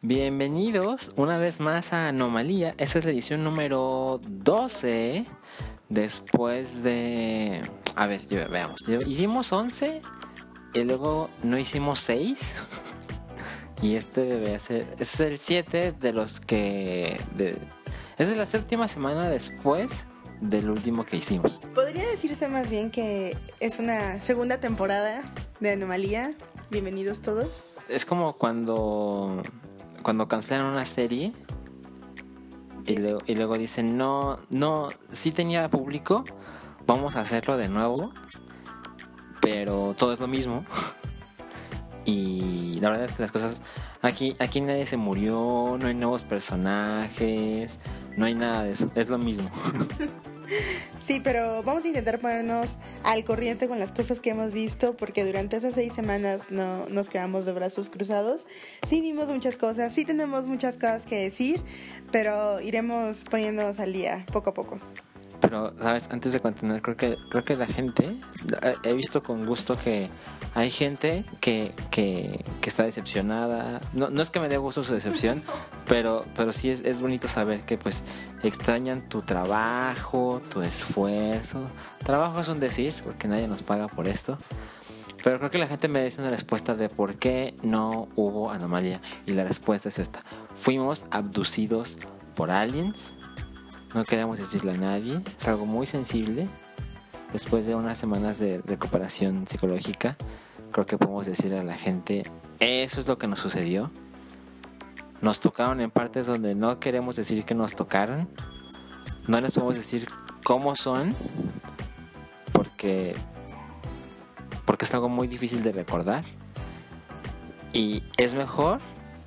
Bienvenidos una vez más a Anomalía. Esta es la edición número 12. Después de. A ver, veamos. Hicimos 11 y luego no hicimos 6. Y este debe ser. Este es el 7 de los que. De, es la séptima semana después del último que hicimos. Podría decirse más bien que es una segunda temporada de Anomalía. Bienvenidos todos. Es como cuando cuando cancelan una serie y, y luego dicen, no, no, sí tenía público, vamos a hacerlo de nuevo, pero todo es lo mismo. y la verdad es que las cosas, aquí, aquí nadie se murió, no hay nuevos personajes, no hay nada de eso, es lo mismo. Sí, pero vamos a intentar ponernos al corriente con las cosas que hemos visto, porque durante esas seis semanas no nos quedamos de brazos cruzados. Sí vimos muchas cosas, sí tenemos muchas cosas que decir, pero iremos poniéndonos al día poco a poco. Pero, ¿sabes? Antes de continuar, creo que, creo que la gente, he visto con gusto que hay gente que, que, está decepcionada. No, no es que me dé gusto su decepción, pero, pero sí es, es bonito saber que pues extrañan tu trabajo, tu esfuerzo. Trabajo es un decir, porque nadie nos paga por esto. Pero creo que la gente merece una respuesta de por qué no hubo anomalía. Y la respuesta es esta. Fuimos abducidos por aliens no queremos decirle a nadie. Es algo muy sensible. Después de unas semanas de recuperación psicológica, creo que podemos decirle a la gente, eso es lo que nos sucedió. Nos tocaron en partes donde no queremos decir que nos tocaron. No les podemos decir cómo son, porque, porque es algo muy difícil de recordar. Y es mejor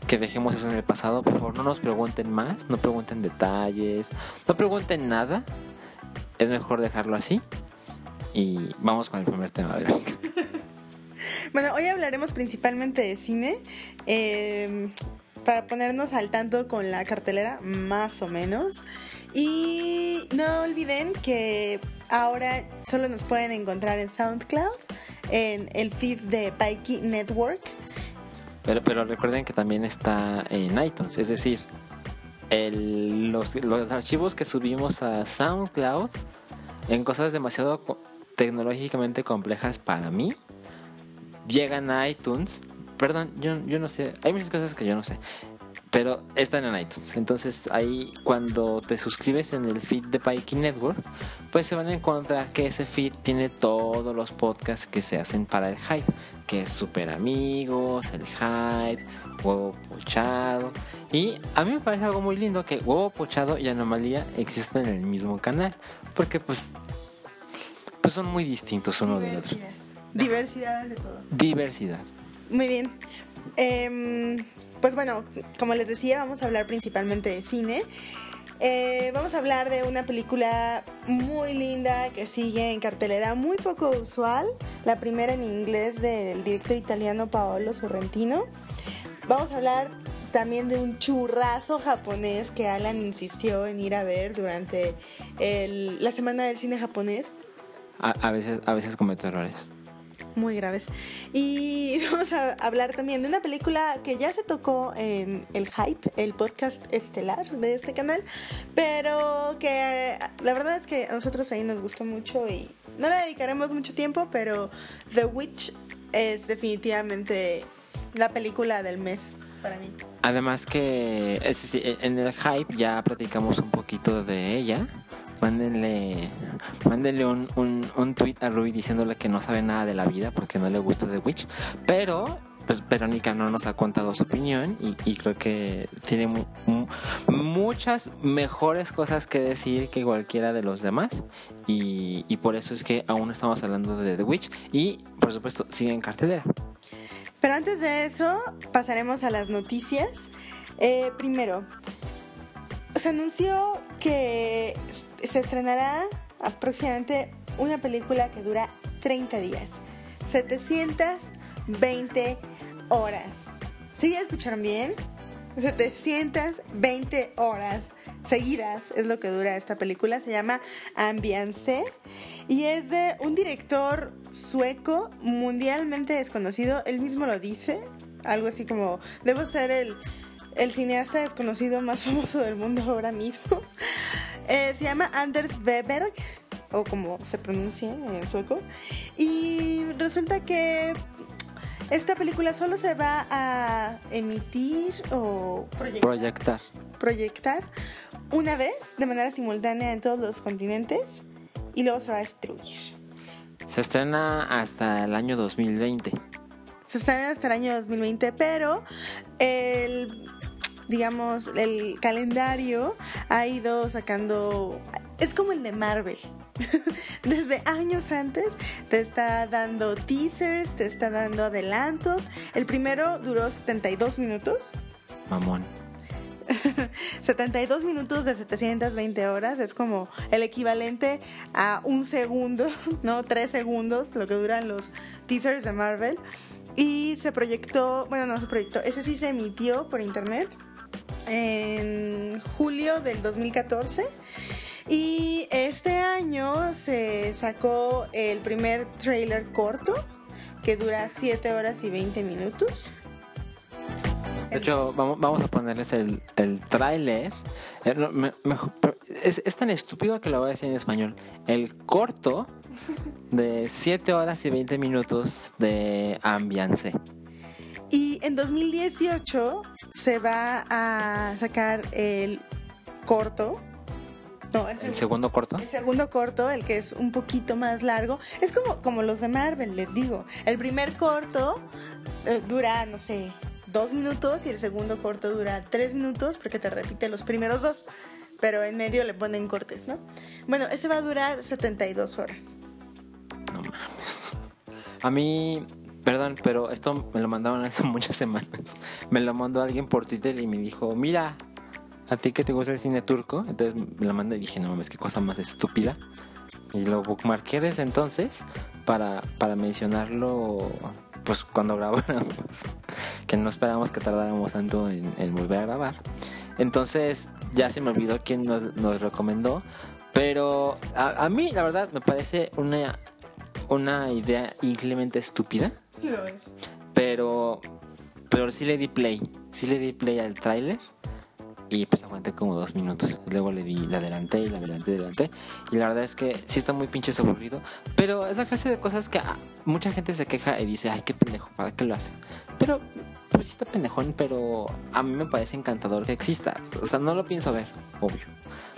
que dejemos eso en el pasado. Por favor, no nos pregunten más, no pregunten detalles, no pregunten nada. Es mejor dejarlo así. Y vamos con el primer tema, bueno, hoy hablaremos principalmente de cine. Em, para ponernos al tanto con la cartelera, más o menos. Y no olviden que ahora solo nos pueden encontrar en SoundCloud, en el feed de Pikey Network pero, pero recuerden que también está en iTunes, es decir, los, los archivos que subimos a SoundCloud en cosas demasiado tecnológicamente complejas para mí llegan a iTunes. Perdón, yo, yo no sé, hay muchas cosas que yo no sé. Pero están en iTunes. Entonces ahí cuando te suscribes en el feed de Pikey Network, pues se van a encontrar que ese feed tiene todos los podcasts que se hacen para el hype. Que es Super Amigos, el hype, Huevo Pochado. Y a mí me parece algo muy lindo que Huevo Pochado y Anomalía existen en el mismo canal. Porque pues, pues son muy distintos uno del otro. Diversidad de todo. Diversidad. Muy bien. Eh, pues bueno, como les decía, vamos a hablar principalmente de cine. Eh, vamos a hablar de una película muy linda que sigue en cartelera, muy poco usual, la primera en inglés del director italiano Paolo Sorrentino. Vamos a hablar también de un churrazo japonés que Alan insistió en ir a ver durante la semana del cine japonés. A, veces, a veces cometo errores muy graves. Y vamos a hablar también de una película que ya se tocó en El Hype, el podcast estelar de este canal, pero que la verdad es que a nosotros ahí nos gustó mucho y no le dedicaremos mucho tiempo, pero The Witch es definitivamente la película del mes para mí. Además que en el Hype ya platicamos un poquito de ella mándenle, mándenle un, un, un tweet a Ruby diciéndole que no sabe nada de la vida porque no le gusta The Witch. Pero pues Verónica no nos ha contado su opinión y, creo que tiene muchas mejores cosas que decir que cualquiera de los demás y, y, por eso es que aún estamos hablando de The Witch y por supuesto sigue en cartelera. Pero antes de eso pasaremos a las noticias. Eh, primero, se anunció que se estrenará aproximadamente una película que dura 30 días, 720 horas. ¿Sí ya escucharon bien? 720 horas seguidas es lo que dura esta película. Se llama Ambiance y es de un director sueco mundialmente desconocido. Él mismo lo dice. Algo así como, debo ser el, el cineasta desconocido más famoso del mundo ahora mismo. Eh, se llama Anders Weberg o como se pronuncia en sueco. Y resulta que esta película solo se va a emitir o proyectar. proyectar una vez de manera simultánea en todos los continentes y luego se va a destruir. Se estrena hasta el año 2020. Se estrena hasta el año 2020, pero el digamos, el calendario ha ido sacando... Es como el de Marvel. Desde años antes te está dando teasers, te está dando adelantos. El primero duró 72 minutos. Mamón. 72 minutos de 720 horas es como el equivalente a un segundo, ¿no? Tres segundos, lo que duran los teasers de Marvel. Y se proyectó, bueno, no se proyectó, ese sí se emitió por internet en julio del 2014. Y este año se sacó el primer trailer corto que dura 7 horas y 20 minutos. De hecho, vamos, a ponerles el, el. Eh, es, es, tan estúpido que lo voy a decir en español. El corto de 7 horas y 20 minutos de Ambiance. Y en 2018 se va a sacar el corto. No, el, segundo corto. El segundo corto, el que es un poquito más largo. Es como, como los de Marvel, les digo. El primer corto eh, dura, no sé, dos minutos y el segundo corto dura tres minutos porque te repite los primeros dos. Pero en medio le ponen cortes, ¿no? Bueno, ese va a durar 72 horas. No mames. A mí Perdón, pero esto me lo mandaron hace muchas semanas. Me lo mandó alguien por Twitter y me dijo, mira, a ti que te gusta el cine turco. Entonces me lo mandé y dije, no mames, qué cosa más estúpida. Y lo bookmarqué desde entonces para, para mencionarlo pues cuando grabáramos. que no esperábamos que tardáramos tanto en, volver a grabar. Entonces ya se me olvidó quién nos, nos recomendó. Pero a, a, mí la verdad me parece una, una idea increíblemente estúpida. Pero, pero sí le di play. Sí le di play al tráiler. Y pues aguanté como dos minutos. Luego le di, la adelanté y la adelanté adelanté. Y la verdad es que sí está muy pinches aburrido. Pero es la clase de cosas que ah, mucha gente se queja y dice, ay, qué pendejo, ¿para qué lo hace? Pero, pues sí está pendejón, pero a mí me parece encantador que exista. O sea, no lo pienso ver, obvio.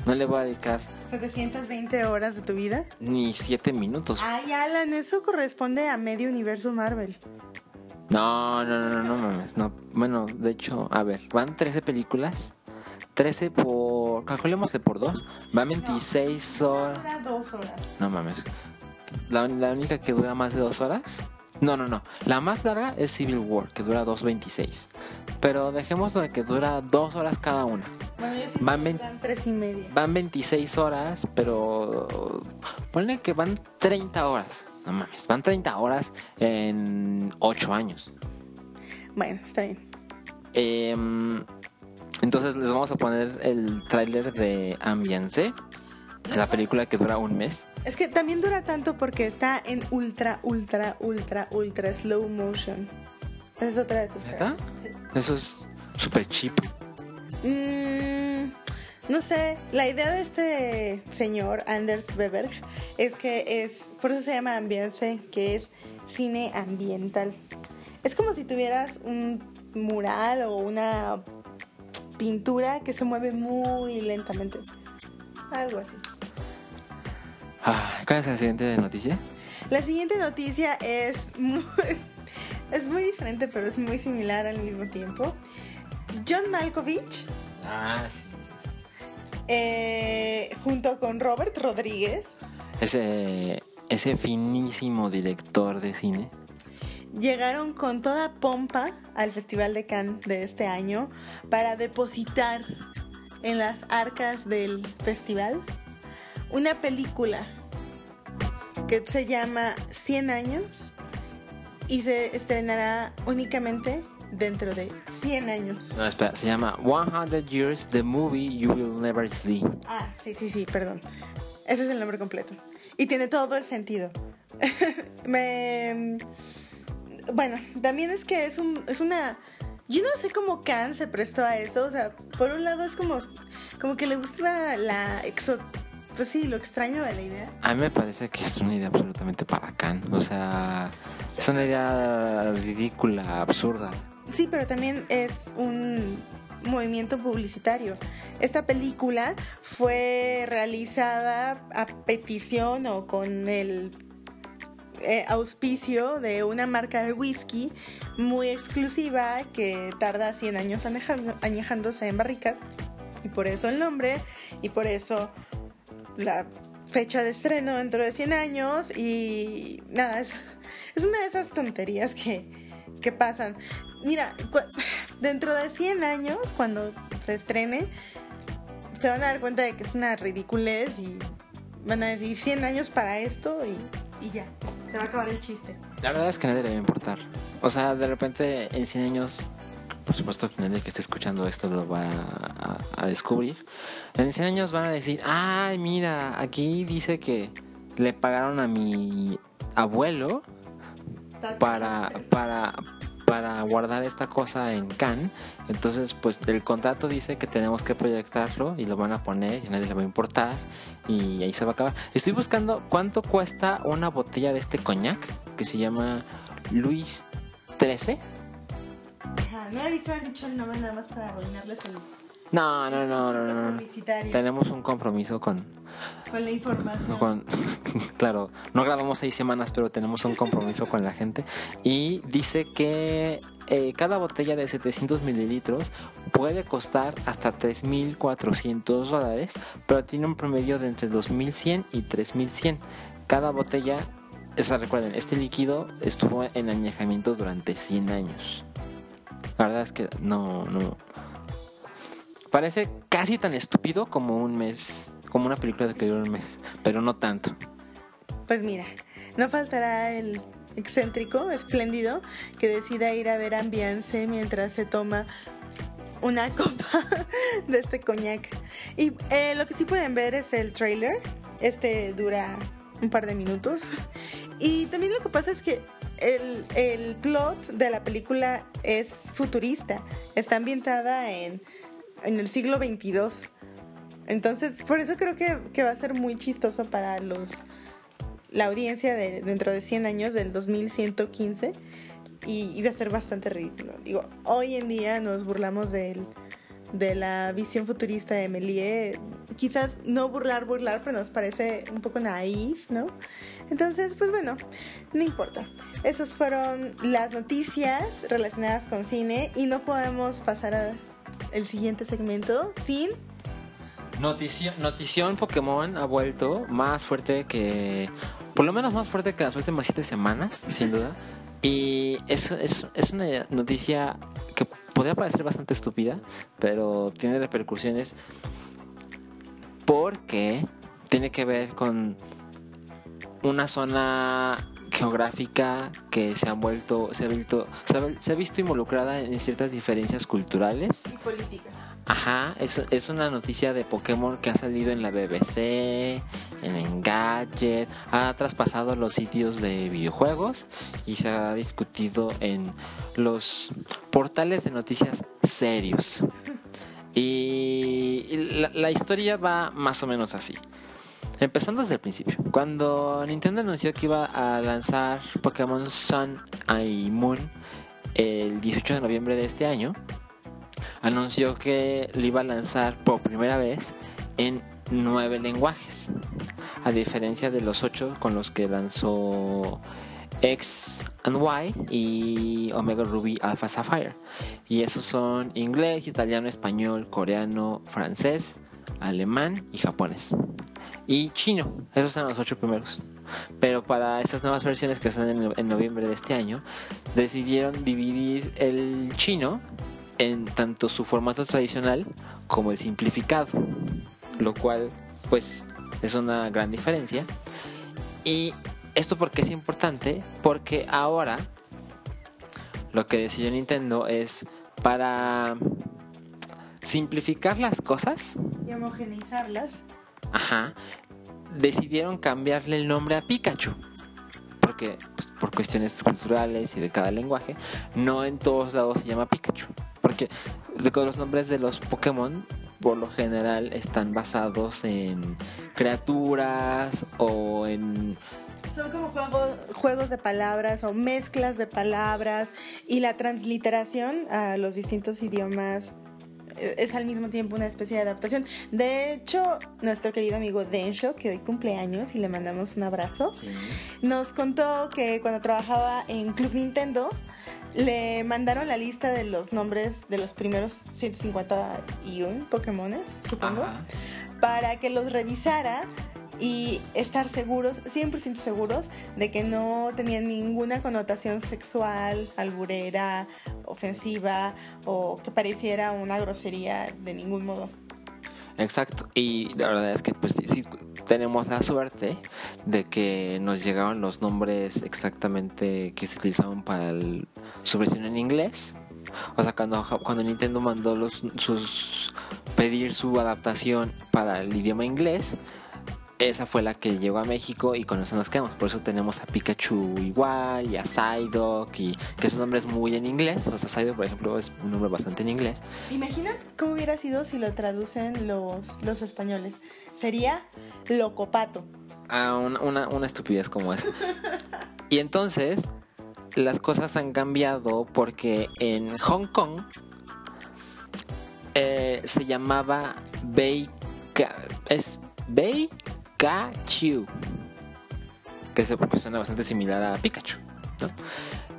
No le voy a dedicar 720 horas de tu vida. Ni 7 minutos. Ay, Alan, eso corresponde a medio universo Marvel. No, no, no, no, mames. No. Bueno, de hecho, a ver, van 13 películas. 13 por. Calculemos que por 2. Van 26 horas. Dura 2 horas. No mames. La, la, única que dura más de 2 horas. No, no, no. La más larga es Civil War, que dura 2.26. Pero dejémoslo de que dura 2 horas cada una van, y media. van 26 horas, pero ponle que van 30 horas. No mames, van 30 horas en 8 años. Bueno, está bien. Em, entonces les vamos a poner el tráiler de Ambiance, la película que dura un mes. Es que también dura tanto porque está en ultra, ultra, ultra, ultra slow motion. Es otra de sus Eso es súper cheap. Mm, no sé, la idea de este señor, Anders Weber, es que es, por eso se llama ambiente, que es cine ambiental. Es como si tuvieras un mural o una pintura que se mueve muy lentamente. Algo así. Ah, ¿Cuál es la siguiente noticia? La siguiente noticia es es muy diferente, pero es muy similar al mismo tiempo. John Malkovich. Ah, eh, junto con Robert Rodríguez. Ese, ese finísimo director de cine. Llegaron con toda pompa al Festival de Cannes de este año para depositar en las arcas del festival una película que se llama 100 años y se estrenará únicamente dentro de 100 años. No, espera, se llama 100 Years, The Movie You Will Never See. Ah, sí, sí, sí, perdón. Ese es el nombre completo. Y tiene todo el sentido. Me... Bueno, también es que es, un, es una... Yo no sé cómo Khan se prestó a eso. O sea, por un lado es como, como que le gusta la exo... Pues sí, lo extraño de la idea. A mí me parece que es una idea absolutamente para Khan. O sea, es una idea ridícula, absurda. Sí, pero también es un movimiento publicitario. Esta película fue realizada a petición o con el eh, auspicio de una marca de whisky muy exclusiva que tarda 100 años añejando- añejándose en barricas. Y por eso el nombre, y por eso la fecha de estreno dentro de 100 años. Y nada, es, es una de esas tonterías que, que pasan. Mira, dentro de 100 años, cuando se estrene, se van a dar cuenta de que es una ridiculez y van a decir 100 años para esto y, y ya, se va a acabar el chiste. La verdad es que nadie le va a importar. O sea, de repente en 100 años, por supuesto que nadie que esté escuchando esto lo va a, a descubrir. En 100 años van a decir, ay, mira, aquí dice que le pagaron a mi abuelo para, para, para guardar esta cosa en Cannes. Entonces, pues el contrato dice que tenemos que proyectarlo y lo van a poner y a nadie le va a importar y ahí se va a acabar. Estoy buscando cuánto cuesta una botella de este coñac que se llama Luis 13. Ajá, no he visto haber dicho el nombre nada más para arruinarles el No, no, no, no, no. Tenemos un compromiso con, con la información. con- claro, no grabamos seis semanas, pero tenemos un compromiso con la gente. Y dice que eh, cada botella de 700 mililitros puede costar hasta 3.400 dólares, pero tiene un promedio de entre 2.100 y 3.100. Cada botella, o sea, recuerden, este líquido estuvo en añejamiento durante 100 años. La verdad es que no, no. Parece casi tan estúpido como un mes, como una película de que dura un mes, pero no tanto. Pues mira, no faltará el excéntrico, espléndido, que decida ir a ver Ambiance mientras se toma una copa de este coñac. Y eh, lo que sí pueden ver es el trailer. Este dura un par de minutos. Y también lo que pasa es que el, el plot de la película es futurista. Está ambientada en, en el siglo 22. Entonces, por eso creo que, que va a ser muy chistoso para los la audiencia de dentro de 100 años del 2115 y iba a ser bastante ridículo. Digo, hoy en día nos burlamos del, de la visión futurista de Méliès. Quizás no burlar, burlar, pero nos parece un poco naif, ¿no? Entonces, pues bueno, no importa. Esas fueron las noticias relacionadas con cine y no podemos pasar al siguiente segmento sin Notición, notición Pokémon ha vuelto más fuerte que. Por lo menos más fuerte que las últimas siete semanas, sin duda. Y es, es, es una noticia que podría parecer bastante estúpida, pero tiene repercusiones porque tiene que ver con una zona geográfica que se ha vuelto, se ha visto, se ha, se ha visto involucrada en ciertas diferencias culturales. y políticas. Ajá, es, es una noticia de Pokémon que ha salido en la BBC, en Engadget, ha traspasado los sitios de videojuegos y se ha discutido en los portales de noticias serios. Y la, la historia va más o menos así. Empezando desde el principio. Cuando Nintendo anunció que iba a lanzar Pokémon Sun y Moon el 18 de noviembre de este año, anunció que lo iba a lanzar por primera vez en nueve lenguajes, a diferencia de los ocho con los que lanzó X and Y y Omega Ruby Alpha Sapphire. Y esos son inglés, italiano, español, coreano, francés, alemán y japonés. Y chino, esos son los ocho primeros. Pero para estas nuevas versiones que están en, en noviembre de este año, decidieron dividir el chino en tanto su formato tradicional como el simplificado, lo cual pues es una gran diferencia. Y esto porque es importante, porque ahora lo que decidió Nintendo es para simplificar las cosas. Y homogeneizarlas. Ajá. Decidieron cambiarle el nombre a Pikachu. Porque, pues, por cuestiones culturales y de cada lenguaje, no en todos lados se llama Pikachu. Porque los nombres de los Pokémon, por lo general, están basados en criaturas o en son como juegos, juegos de palabras o mezclas de palabras y la transliteración a los distintos idiomas es al mismo tiempo una especie de adaptación. De hecho, nuestro querido amigo Densho, que hoy cumple años y le mandamos un abrazo, nos contó que cuando trabajaba en Club Nintendo, le mandaron la lista de los nombres de los primeros 151 Pokémones, supongo, para que los revisara y estar seguros, 100% seguros, de que no tenían ninguna connotación sexual, alburera, ofensiva o que pareciera una grosería de ningún modo. Exacto, y la verdad es que pues sí, tenemos la suerte de que nos llegaron los nombres exactamente que se utilizaban para su versión en inglés. O sea, cuando, cuando Nintendo mandó los, sus pedir su adaptación para el idioma inglés, esa fue la que llegó a México y con eso nos quedamos. Por eso tenemos a Pikachu igual y a Psyduck y que su nombre es muy en inglés. O sea, Psyduck, por ejemplo, es un nombre bastante en inglés. Imagina cómo hubiera sido si lo traducen los, los españoles. Sería Locopato. Ah, una, una estupidez como esa. y entonces, las cosas han cambiado porque en Hong Kong eh, se llamaba Bei... Es Bei Pikachu. Que se suena bastante similar a Pikachu.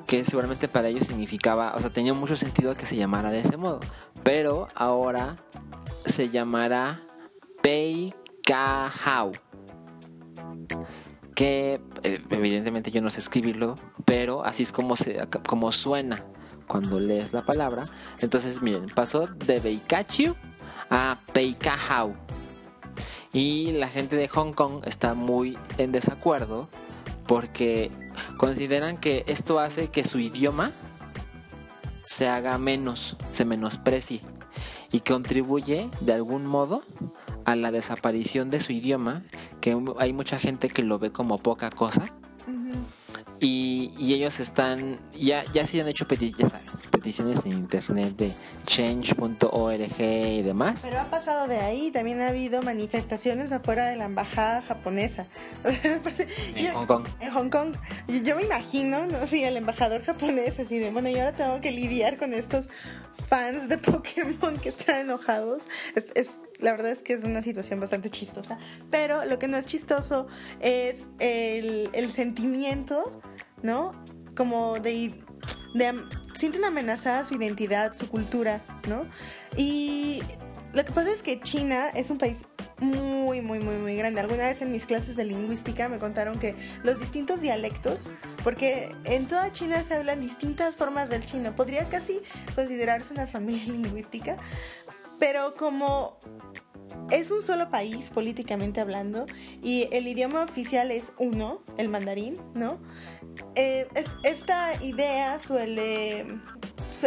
Que seguramente para ellos significaba, o sea, tenía mucho sentido que se llamara de ese modo. Pero ahora se llamará Peikahau. Que eh, evidentemente yo no sé escribirlo, pero así es como, se, como suena cuando lees la palabra. Entonces, miren, pasó de Beikachu a Peikahau. Y la gente de Hong Kong está muy en desacuerdo porque consideran que esto hace que su idioma se haga menos, se menosprecie y contribuye de algún modo a la desaparición de su idioma, que hay mucha gente que lo ve como poca cosa y, ellos están, ya, ya se han hecho peticiones, peticiones en internet de change.org y demás. Pero ha pasado de ahí, también ha habido manifestaciones afuera de la embajada japonesa. en Hong Kong. En Hong Kong. Yo, me imagino, ¿no? Sí, el embajador japonés, así de, bueno, yo ahora tengo que lidiar con estos fans de Pokémon que están enojados. es la verdad es que es una situación bastante chistosa. Pero lo que no es chistoso es el, el sentimiento, ¿no? Como de, de... Sienten amenazada su identidad, su cultura, ¿no? Y lo que pasa es que China es un país muy, muy, muy, muy grande. Alguna vez en mis clases de lingüística me contaron que los distintos dialectos, porque en toda China se hablan distintas formas del chino, podría casi considerarse una familia lingüística, pero como es un solo país políticamente hablando y el idioma oficial es uno, el mandarín, ¿no? Eh, esta idea suele,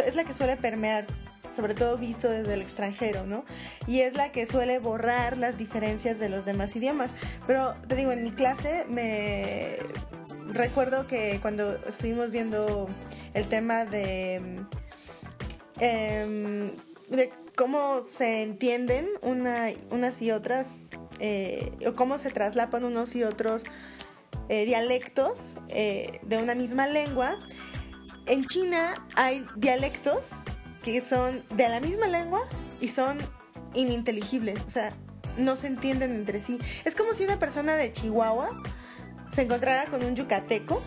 es la que suele permear, sobre todo visto desde el extranjero, ¿no? Y es la que suele borrar las diferencias de los demás idiomas. Pero te digo, en mi clase me recuerdo que cuando estuvimos viendo el tema de, em, de cómo se entienden unas y otras, eh, o cómo se traslapan unos y otros eh, dialectos eh, de una misma lengua. En China hay dialectos que son de la misma lengua y son ininteligibles, o sea, no se entienden entre sí. Es como si una persona de Chihuahua se encontrara con un yucateco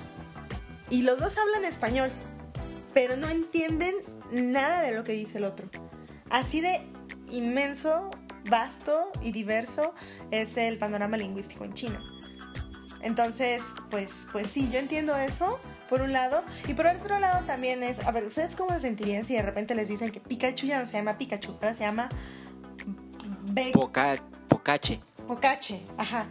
y los dos hablan español, pero no entienden nada de lo que dice el otro. Así de inmenso, vasto y diverso es el panorama lingüístico en China. Entonces, pues, pues sí, yo entiendo eso, por un lado. Y por otro lado también es, a ver, ¿ustedes cómo se sentirían si de repente les dicen que Pikachu ya no se llama Pikachu, ahora se llama... Poca, Pocache. Pocache, ajá.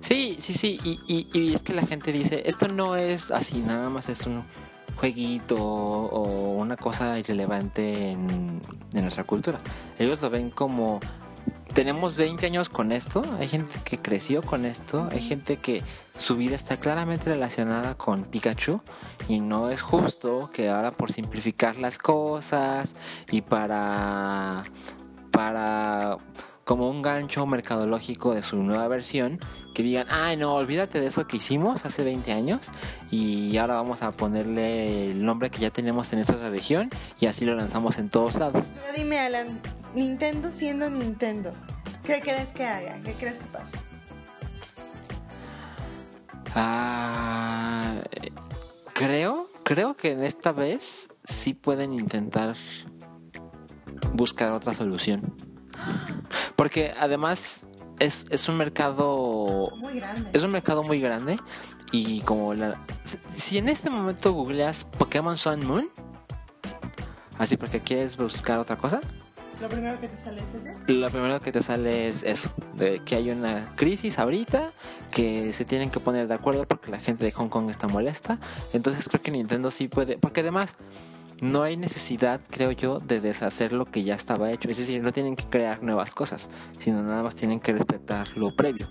Sí, sí, sí, y, y, y, es que la gente dice, esto no es así, nada más es un jueguito o una cosa irrelevante en, en nuestra cultura. Ellos lo ven como tenemos 20 años con esto, hay gente que creció con esto, hay gente que su vida está claramente relacionada con Pikachu y no es justo que ahora por simplificar las cosas y para para como un gancho mercadológico de su nueva versión, que digan, ay no, olvídate de eso que hicimos hace 20 años y ahora vamos a ponerle el nombre que ya tenemos en esta región y así lo lanzamos en todos lados. Pero dime Alan, Nintendo siendo Nintendo, ¿qué crees que haga? ¿Qué crees que pase? Ah, creo, creo que en esta vez sí pueden intentar buscar otra solución. Porque además es, es un mercado Muy grande. es un mercado muy grande y como la, si- en este momento googleas Pokémon Sun Moon así porque quieres buscar otra cosa Lo primero que te sale es eso. lo primero que te sale es eso de que hay una crisis ahorita que se tienen que poner de acuerdo porque la gente de Hong Kong está molesta entonces creo que Nintendo sí puede porque además no hay necesidad, creo yo, de deshacer lo que ya estaba hecho. Es decir, no tienen que crear nuevas cosas, sino nada más tienen que respetar lo previo.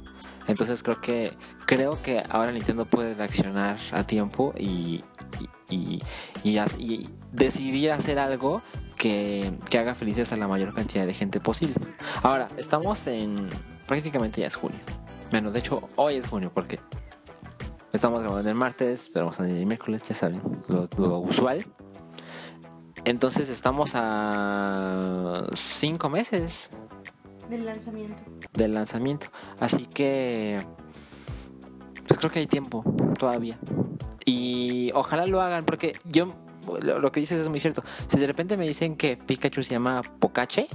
Entonces creo que creo que ahora Nintendo puede reaccionar a tiempo y, y, y- decidir hacer algo que, que haga felices a la mayor cantidad de gente posible. Ahora, estamos en prácticamente ya es junio. Bueno, de hecho, hoy es junio porque estamos grabando el martes, pero a el miércoles, ya saben, lo usual. Entonces estamos a cinco meses Del lanzamiento. del lanzamiento. Así que pues creo que hay tiempo todavía. Y ojalá lo hagan porque yo lo, lo que dices es muy cierto. Si de repente me dicen que Pikachu se llama Pokache,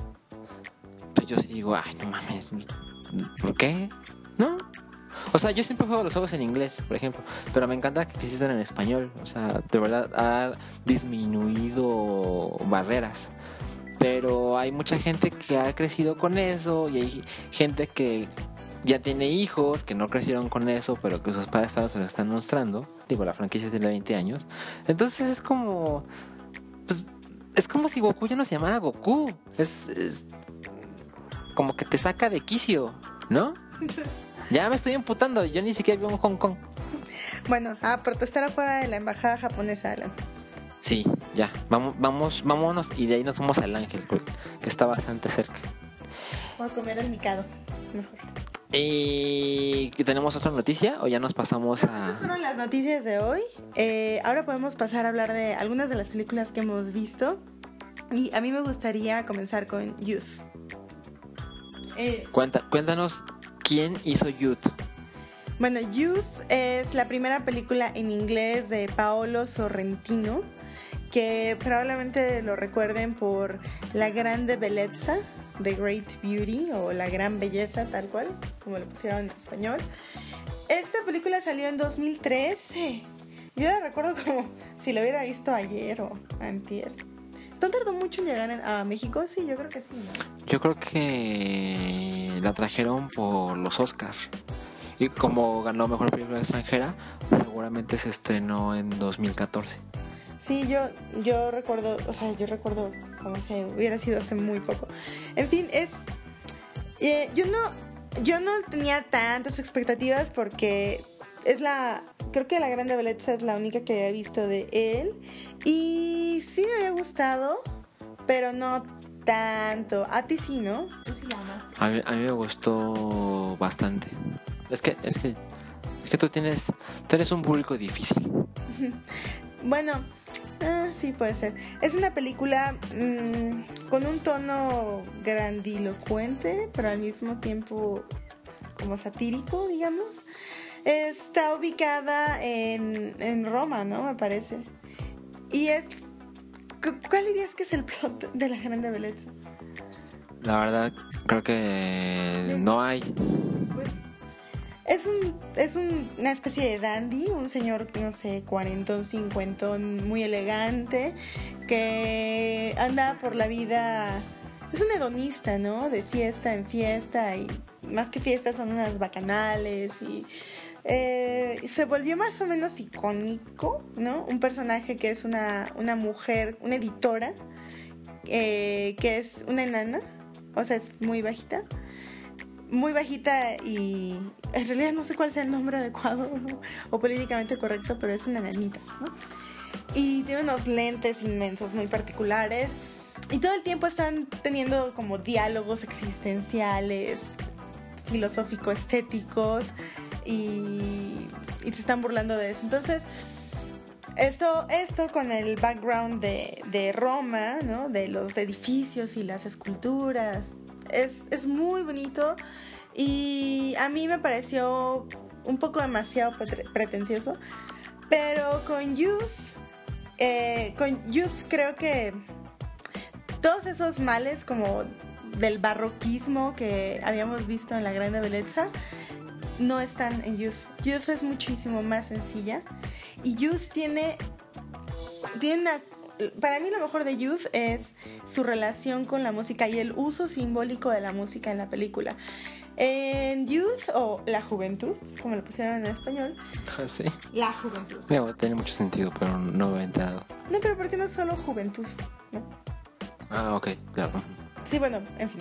pues yo sí digo, ay, no mames. ¿Por qué? No. O sea, yo siempre juego los juegos en inglés, por ejemplo, pero me encanta que existan en español. O sea, de verdad ha disminuido barreras pero hay mucha gente que ha crecido con eso y hay gente que ya tiene hijos que no crecieron con eso, pero que sus padres ahora se lo están mostrando. Digo, la franquicia tiene 20 años. Entonces es como. Pues, es como si Goku ya no se llamara Goku. Es, es como que te saca de quicio, ¿no? Ya me estoy emputando, yo ni siquiera vivo en Hong Kong. Bueno, a protestar afuera de la embajada japonesa, Alan. Sí, ya, vamos, vamos, vámonos y de ahí nos vamos al Ángel, que que está bastante cerca. Voy a comer el micado. Mejor. ¿Y tenemos otra noticia o ya nos pasamos Estas a... fueron las noticias de hoy. Eh, ahora podemos pasar a hablar de algunas de las películas que hemos visto. Y a mí me gustaría comenzar con Youth. Eh, Cuenta, cuéntanos quién hizo Youth. bueno, Youth es la primera película en inglés de Paolo Sorrentino, que probablemente lo recuerden por La Grande Bellezza, The Great Beauty, o La Gran Belleza, tal cual, como lo pusieron en español. Esta película salió en 2013. Yo la recuerdo como si lo hubiera visto ayer o antier. ¿No tardó mucho en llegar a México? Sí, yo creo que sí. ¿no? Yo creo que la trajeron por los Oscars. Y como ganó Mejor Película Extranjera, seguramente se estrenó en 2014. Sí, yo, yo recuerdo, o sea, yo recuerdo como si hubiera sido hace muy poco. En fin, es. eh, yo no. Yo no tenía tantas expectativas porque es la. Creo que La Grande Belleza es la única que había visto de él. Y sí me había gustado, pero no tanto. A ti sí, ¿no? Tú sí la amaste. A mí, a mí me gustó bastante. Es que, es que, es que tú tienes, tú eres un público difícil. Bueno, ah, sí puede ser. Es una película mm, con un tono grandilocuente, pero al mismo tiempo como satírico, digamos. Está ubicada en, en Roma, ¿no? Me parece. Y es... cu- ¿Cuál dirías que es el plot de La Grande Belleza? La verdad, creo que no hay. Pues es un es un- una especie de dandy, un señor, no sé, cuarentón, cincuentón, muy elegante, que anda por la vida, es un hedonista, ¿no? De fiesta en fiesta y más que fiesta son unas bacanales y eh, se volvió más o menos icónico, ¿no? Un personaje que es una, una mujer, una editora, eh, que es una enana, o sea, es muy bajita. Muy bajita y en realidad no sé cuál sea el nombre adecuado o políticamente correcto, pero es una enanita, ¿no? Y tiene unos lentes inmensos muy particulares. Y todo el tiempo están teniendo como diálogos existenciales, filosófico-estéticos y, y, se están burlando de eso. Entonces, esto, esto con el background de, Roma, ¿no? de los edificios y las esculturas, es, es muy bonito y a mí me pareció un poco demasiado pretencioso, pero con Youth, eh, con Youth creo que todos esos males como del barroquismo que habíamos visto en la Grande Belleza no están en Youth. Youth es muchísimo más sencilla y Youth tiene tiene para mí lo mejor de Youth es su relación con la música y el uso simbólico de la música en la película. En Youth o La Juventud, como lo pusieron en español. Sí. La Juventud. tiene mucho sentido, pero no me he enterado. No, pero ¿por qué no solo Juventud? ¿No? Ah, ok, claro. Sí, bueno, en fin.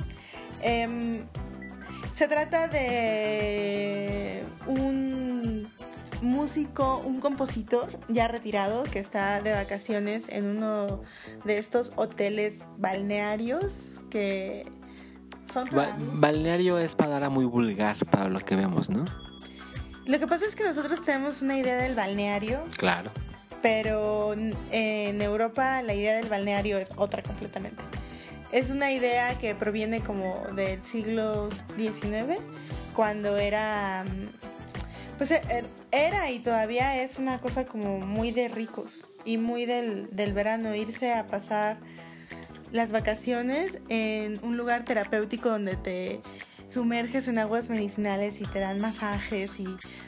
Em, se trata de un músico, un compositor ya retirado que está de vacaciones en uno de estos hoteles balnearios que son... balneario es palabra muy vulgar para lo que vemos, ¿no? Lo que pasa es que nosotros tenemos una idea del balneario. Claro pero en Europa la idea del balneario es otra completamente. Es una idea que proviene como del siglo XIX, cuando era, pues e, er, era y todavía es una cosa como muy de ricos y muy del, del verano, irse a pasar las vacaciones en un lugar terapéutico donde te sumerges en aguas medicinales y te dan masajes y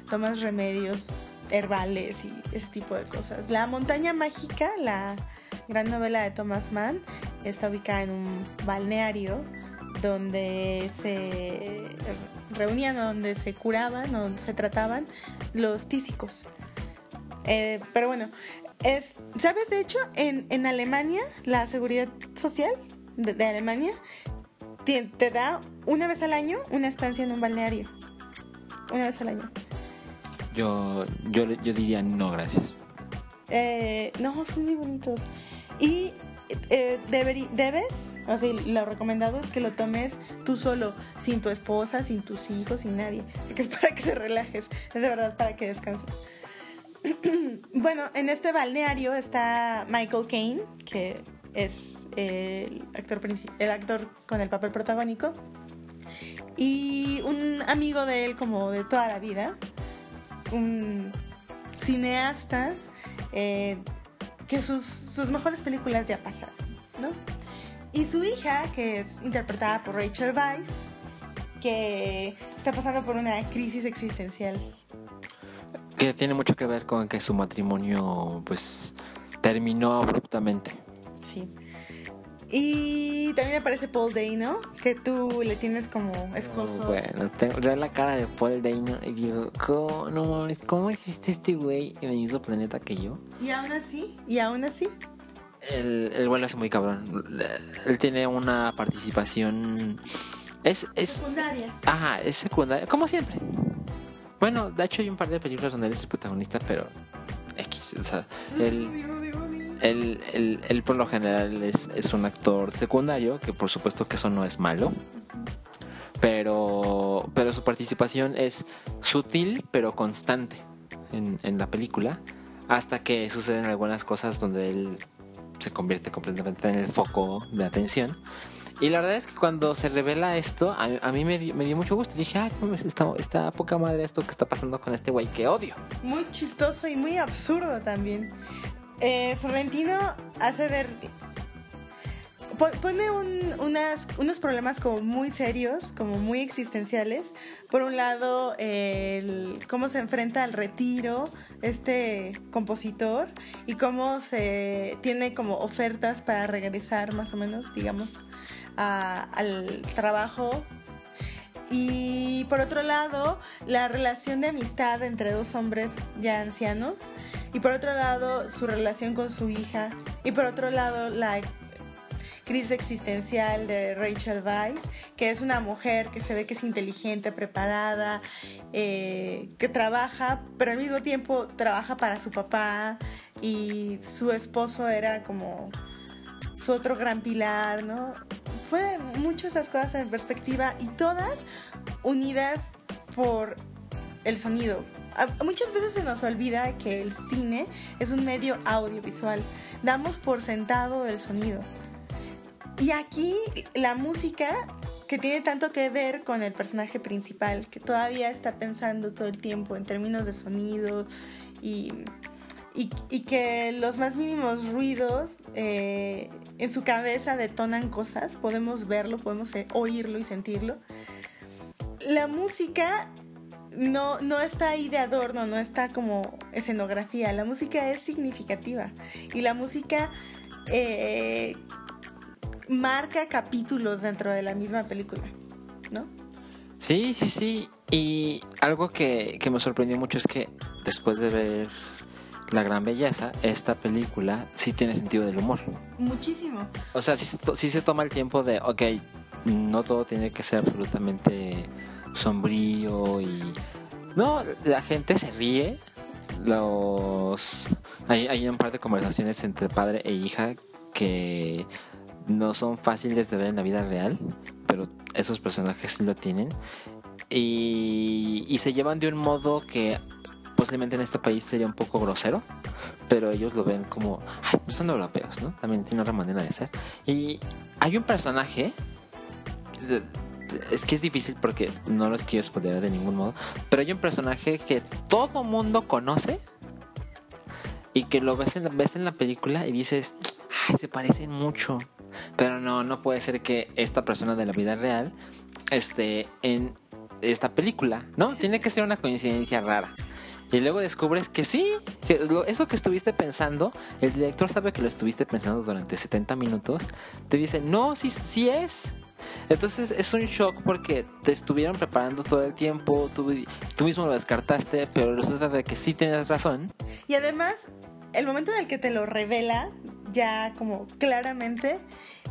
tomas remedios herbales y ese tipo de cosas. La montaña mágica, la gran novela de Thomas Mann, está ubicada en un balneario donde se reunían, donde se curaban, donde se trataban los tísicos. Eh, pero bueno, es, ¿sabes? De hecho, en, en Alemania, la seguridad social de, Alemania te, te, da una vez al año una estancia en un balneario. Una vez al año. Yo, yo, yo diría no, gracias. Eh, no, son muy bonitos. Y eh, debes, así, lo recomendado es que lo tomes tú solo, sin tu esposa, sin tus hijos, sin nadie. Porque es para que te relajes, es de verdad para que descanses. bueno, en este balneario está Michael Caine, que es el actor, el actor con el papel protagónico, y un amigo de él como de toda la vida, un cineasta eh, que sus, sus, mejores películas ya pasaron, ¿no? Y su hija, que es interpretada por Rachel Weisz, que está pasando por una crisis existencial. Que tiene mucho que ver con que su matrimonio, pues, terminó abruptamente. Sí. Y también aparece Paul Dano, que tú le tienes como esposo. bueno, tengo la cara de Paul Dano y digo, ¿cómo, no mames, ¿cómo existe este güey en el mismo planeta que yo? Y aún así, y aún así. El, el vuelo es muy cabrón. Él tiene una participación. Es, es. Secundaria. Ajá, es secundaria, como siempre. Bueno, de hecho hay un par de películas donde él es el protagonista, pero. X, o sea, él él, por lo general es, es, un actor secundario, que por supuesto que eso no es malo. Pero, pero su participación es sutil pero constante en, en la película. Hasta que suceden algunas cosas donde él se convierte completamente en el foco de atención. Y la verdad es que cuando se revela esto, a, mí me, me, dio mucho gusto. Dije, ay, está, está poca madre esto que está pasando con este güey que odio. Muy chistoso y muy absurdo también eh, Sorrentino hace ver pone unos problemas como muy serios, como muy existenciales. Por un lado, cómo se enfrenta al retiro este compositor y cómo se tiene como ofertas para regresar más o menos, digamos, al trabajo. Y por otro lado, la relación de amistad entre dos hombres ya ancianos. Y por otro lado, su relación con su hija. Y por otro lado, la crisis existencial de Rachel Weisz, que es una mujer que se ve que es inteligente, preparada, eh, que trabaja, pero al mismo tiempo trabaja para su papá y su esposo era como su otro gran pilar, ¿no? Fue muchas esas cosas en perspectiva y todas unidas por el sonido. Muchas veces se nos olvida que el cine es un medio audiovisual. Damos por sentado el sonido. Y aquí la música que tiene tanto que ver con el personaje principal, que todavía está pensando todo el tiempo en términos de sonido y, y, que los más mínimos ruidos eh, en su cabeza detonan cosas, podemos verlo, podemos eh, oírlo y sentirlo. La música no, no está ahí de adorno, no está como escenografía, la música es significativa y la música... Eh, marca capítulos dentro de la misma película, ¿no? Sí, sí, sí. Y algo que, me sorprendió mucho es que después de ver La Gran Belleza, esta película sí tiene sentido del humor. Muchísimo. O sea, sí, se toma el tiempo de, ok, no todo tiene que ser absolutamente sombrío y... No, la gente se ríe. Los... Hay, hay un par de conversaciones entre padre e hija que no son fáciles de ver en la vida real, pero esos personajes sí lo tienen. Y, se llevan de un modo que posiblemente en este país sería un poco grosero, pero ellos lo ven como, ay, pues son europeos, ¿no? También tiene otra manera de ser. Y hay un personaje, es que es difícil porque no los quiero spoiler de ningún modo, pero hay un personaje que todo mundo conoce y que lo ves en, ves en la película y dices, ay, se parecen mucho. Pero no, no puede ser que esta persona de la vida real esté en esta película, ¿no? Tiene que ser una coincidencia rara. Y luego descubres que sí, que eso que estuviste pensando, el director sabe que lo estuviste pensando durante 70 minutos, te dice, no, sí, sí es. Entonces es un shock porque te estuvieron preparando todo el tiempo, tú, tú mismo lo descartaste, pero resulta de que sí tienes razón. Y además, el momento en el que te lo revela, ya como claramente,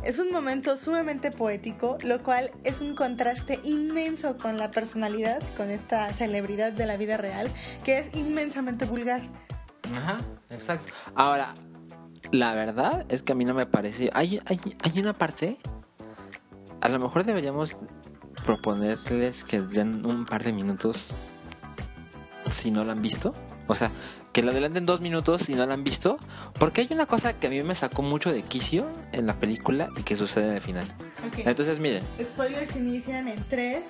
es un momento sumamente poético, lo cual es un contraste inmenso con la personalidad, con esta celebridad de la vida real, que es inmensamente vulgar. Ajá, exacto. Ahora, la verdad es que a mí no me parece. Hay, hay, hay una parte. A lo mejor deberíamos proponerles que den un par de minutos si no lo han visto. O sea, que lo adelanten dos minutos si no la han visto. Porque hay una cosa que a mí me sacó mucho de quicio en la película y que sucede en el final. Entonces, miren. Spoilers inician en 3,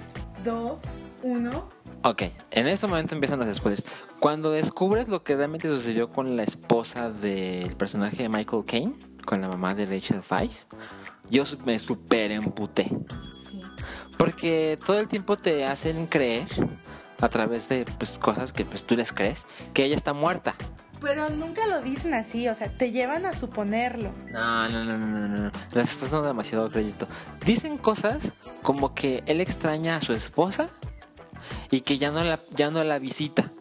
2, 1. Ok, en este momento empiezan los spoilers. Cuando descubres lo que realmente sucedió con la esposa del personaje de Michael Caine, con la mamá de Rachel Weisz, yo me super emputé. Sí. Porque todo el tiempo te hacen creer a través de pues, cosas que pues, tú les crees, que ella está muerta. Pero nunca lo dicen así, o sea, te llevan a suponerlo. No, no, no, no, no, no. Les estás dando demasiado crédito. Dicen cosas como que él extraña a su esposa y que ya no la, ya no la visita.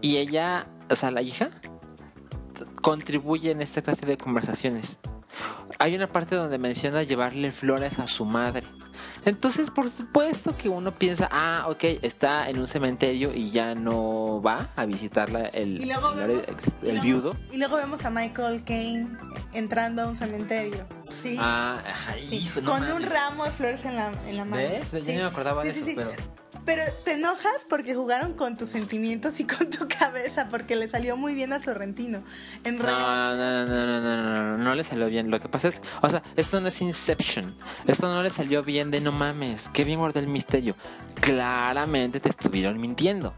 Y ella, o sea, la hija, contribuye en esta clase de conversaciones. Hay una parte donde menciona llevarle flores a su madre. Entonces, por supuesto que uno piensa, ah, ok, está en un cementerio y ya no va a visitarla el, el, viudo. Y luego vemos a Michael Caine entrando a un cementerio. Sí. Ah, Con un ramo de flores en la, en la mano. ¿Ves? Yo no me acordaba de eso, pero. Pero te enojas porque jugaron con tus sentimientos y con tu cabeza, porque le salió muy bien a Sorrentino. En no, no, no, no, no, no, no, no le salió bien. Lo que pasa es, o sea, esto no es Inception. Esto no le salió bien de no mames, qué bien guardé el misterio. Claramente te estuvieron mintiendo.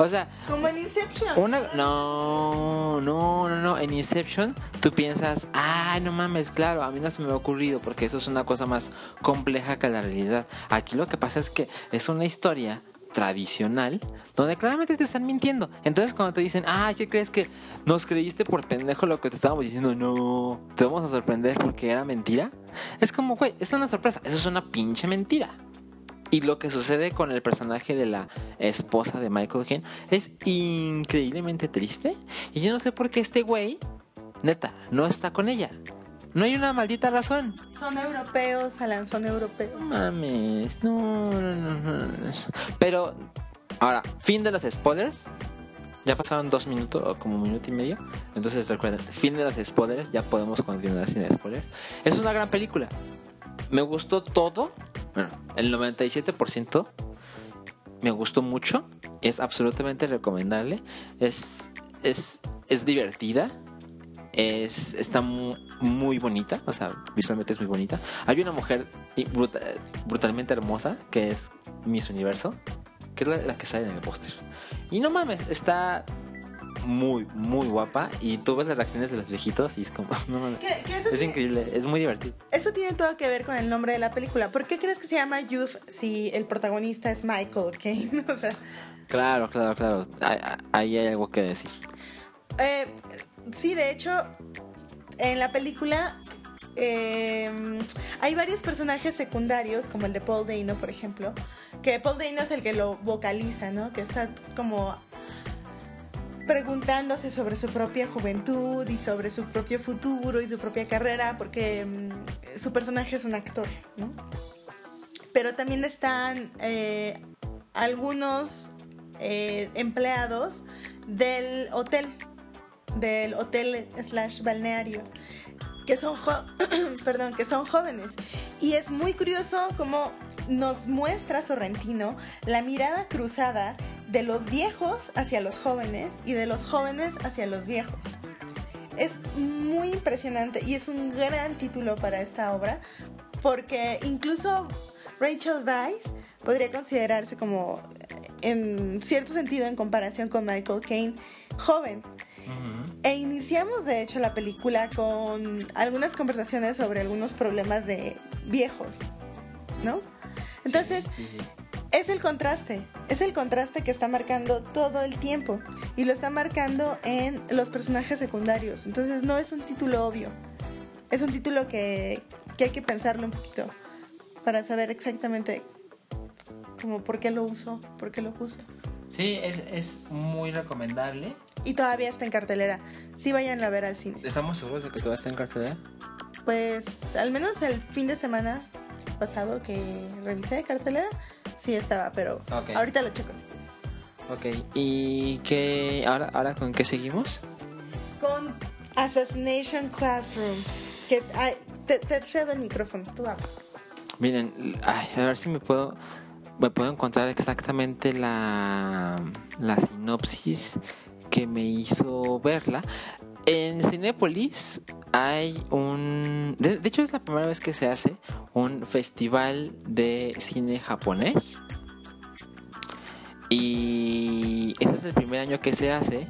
O sea. Como en Inception. Una, no, no, no, no. En Inception tú piensas, ay, no mames, claro, a mí no se me ha ocurrido porque eso es una cosa más compleja que la realidad. Aquí lo que pasa es que es una historia tradicional donde claramente te están mintiendo. Entonces cuando te dicen, ah, ¿qué crees que nos creíste por pendejo lo que te estábamos diciendo? No, te vamos a sorprender porque era mentira. Es como, güey, esto no es sorpresa, eso es una pinche mentira. Y lo que sucede con el personaje de la esposa de Michael Caine es increíblemente triste. Y yo no sé por qué este güey, neta, no está con ella. No hay una maldita razón. Son europeos, Alan, son europeos. Mames, no, no, no, no. Pero, ahora, fin de los spoilers. Ya pasaron dos minutos o como un minuto y medio. Entonces recuerden, fin de los spoilers, ya podemos continuar sin spoilers. Es una gran película. Me gustó todo. Bueno, el 97% me gustó mucho. Es absolutamente recomendable. Es, es, es divertida. Es, está mu- muy bonita. O sea, visualmente es muy bonita. Hay una mujer bruta- brutalmente hermosa que es Miss Universo. Que es la, la que sale en el póster. Y no mames, está muy, muy guapa. Y tú ves las reacciones de los viejitos y es como, no. ¿Qué- qué Es tiene- increíble, es muy divertido. Eso tiene todo que ver con el nombre de la película. ¿Por qué crees que se llama Youth si el protagonista es Michael Caine? O sea, Claro, claro, claro. Ahí- Ahí hay algo que decir. eh, sí, de hecho, en la película eh, hay varios personajes secundarios, como el de Paul Dano, por ejemplo, que Paul Dano es el que lo vocaliza, ¿no? Que está como preguntándose sobre su propia juventud y sobre su propio futuro y su propia carrera, porque mm, su personaje es un actor, ¿no? Pero también están eh, algunos eh, empleados del hotel, del hotel slash balneario, que son, perdón, que son jóvenes. Y es muy curioso cómo nos muestra Sorrentino la mirada cruzada de los viejos hacia los jóvenes y de los jóvenes hacia los viejos. Es muy impresionante y es un gran título para esta obra porque incluso Rachel Weisz podría considerarse como, en cierto sentido, en comparación con Michael Caine, joven. E iniciamos de hecho la película con algunas conversaciones sobre algunos problemas de viejos, ¿no? Entonces, Sí, sí. Es el contraste, es el contraste que está marcando todo el tiempo y lo está marcando en los personajes secundarios. Entonces no es un título obvio, es un título que, que hay que pensarlo un poquito para saber exactamente como por qué lo usó, por qué lo puso. Sí, es, es muy recomendable. Y todavía está en cartelera. Sí vayan a ver al cine. ¿Estamos seguros de que todo está en cartelera? Pues al menos el fin de semana pasado que revisé de cartelera, sí estaba, pero ahorita lo checo si quieres. Ok, ¿y qué? ¿Ahora, ahora con qué seguimos? con Assassination Classroom. Que, ay, te, te cedo el micrófono, tú habla. Miren, ay, a ver si me puedo me puedo encontrar exactamente la, la sinopsis que me hizo verla. En Cinépolis hay un... De, hecho es la primera vez que se hace un festival de cine japonés. Y ese es el primer año que se hace.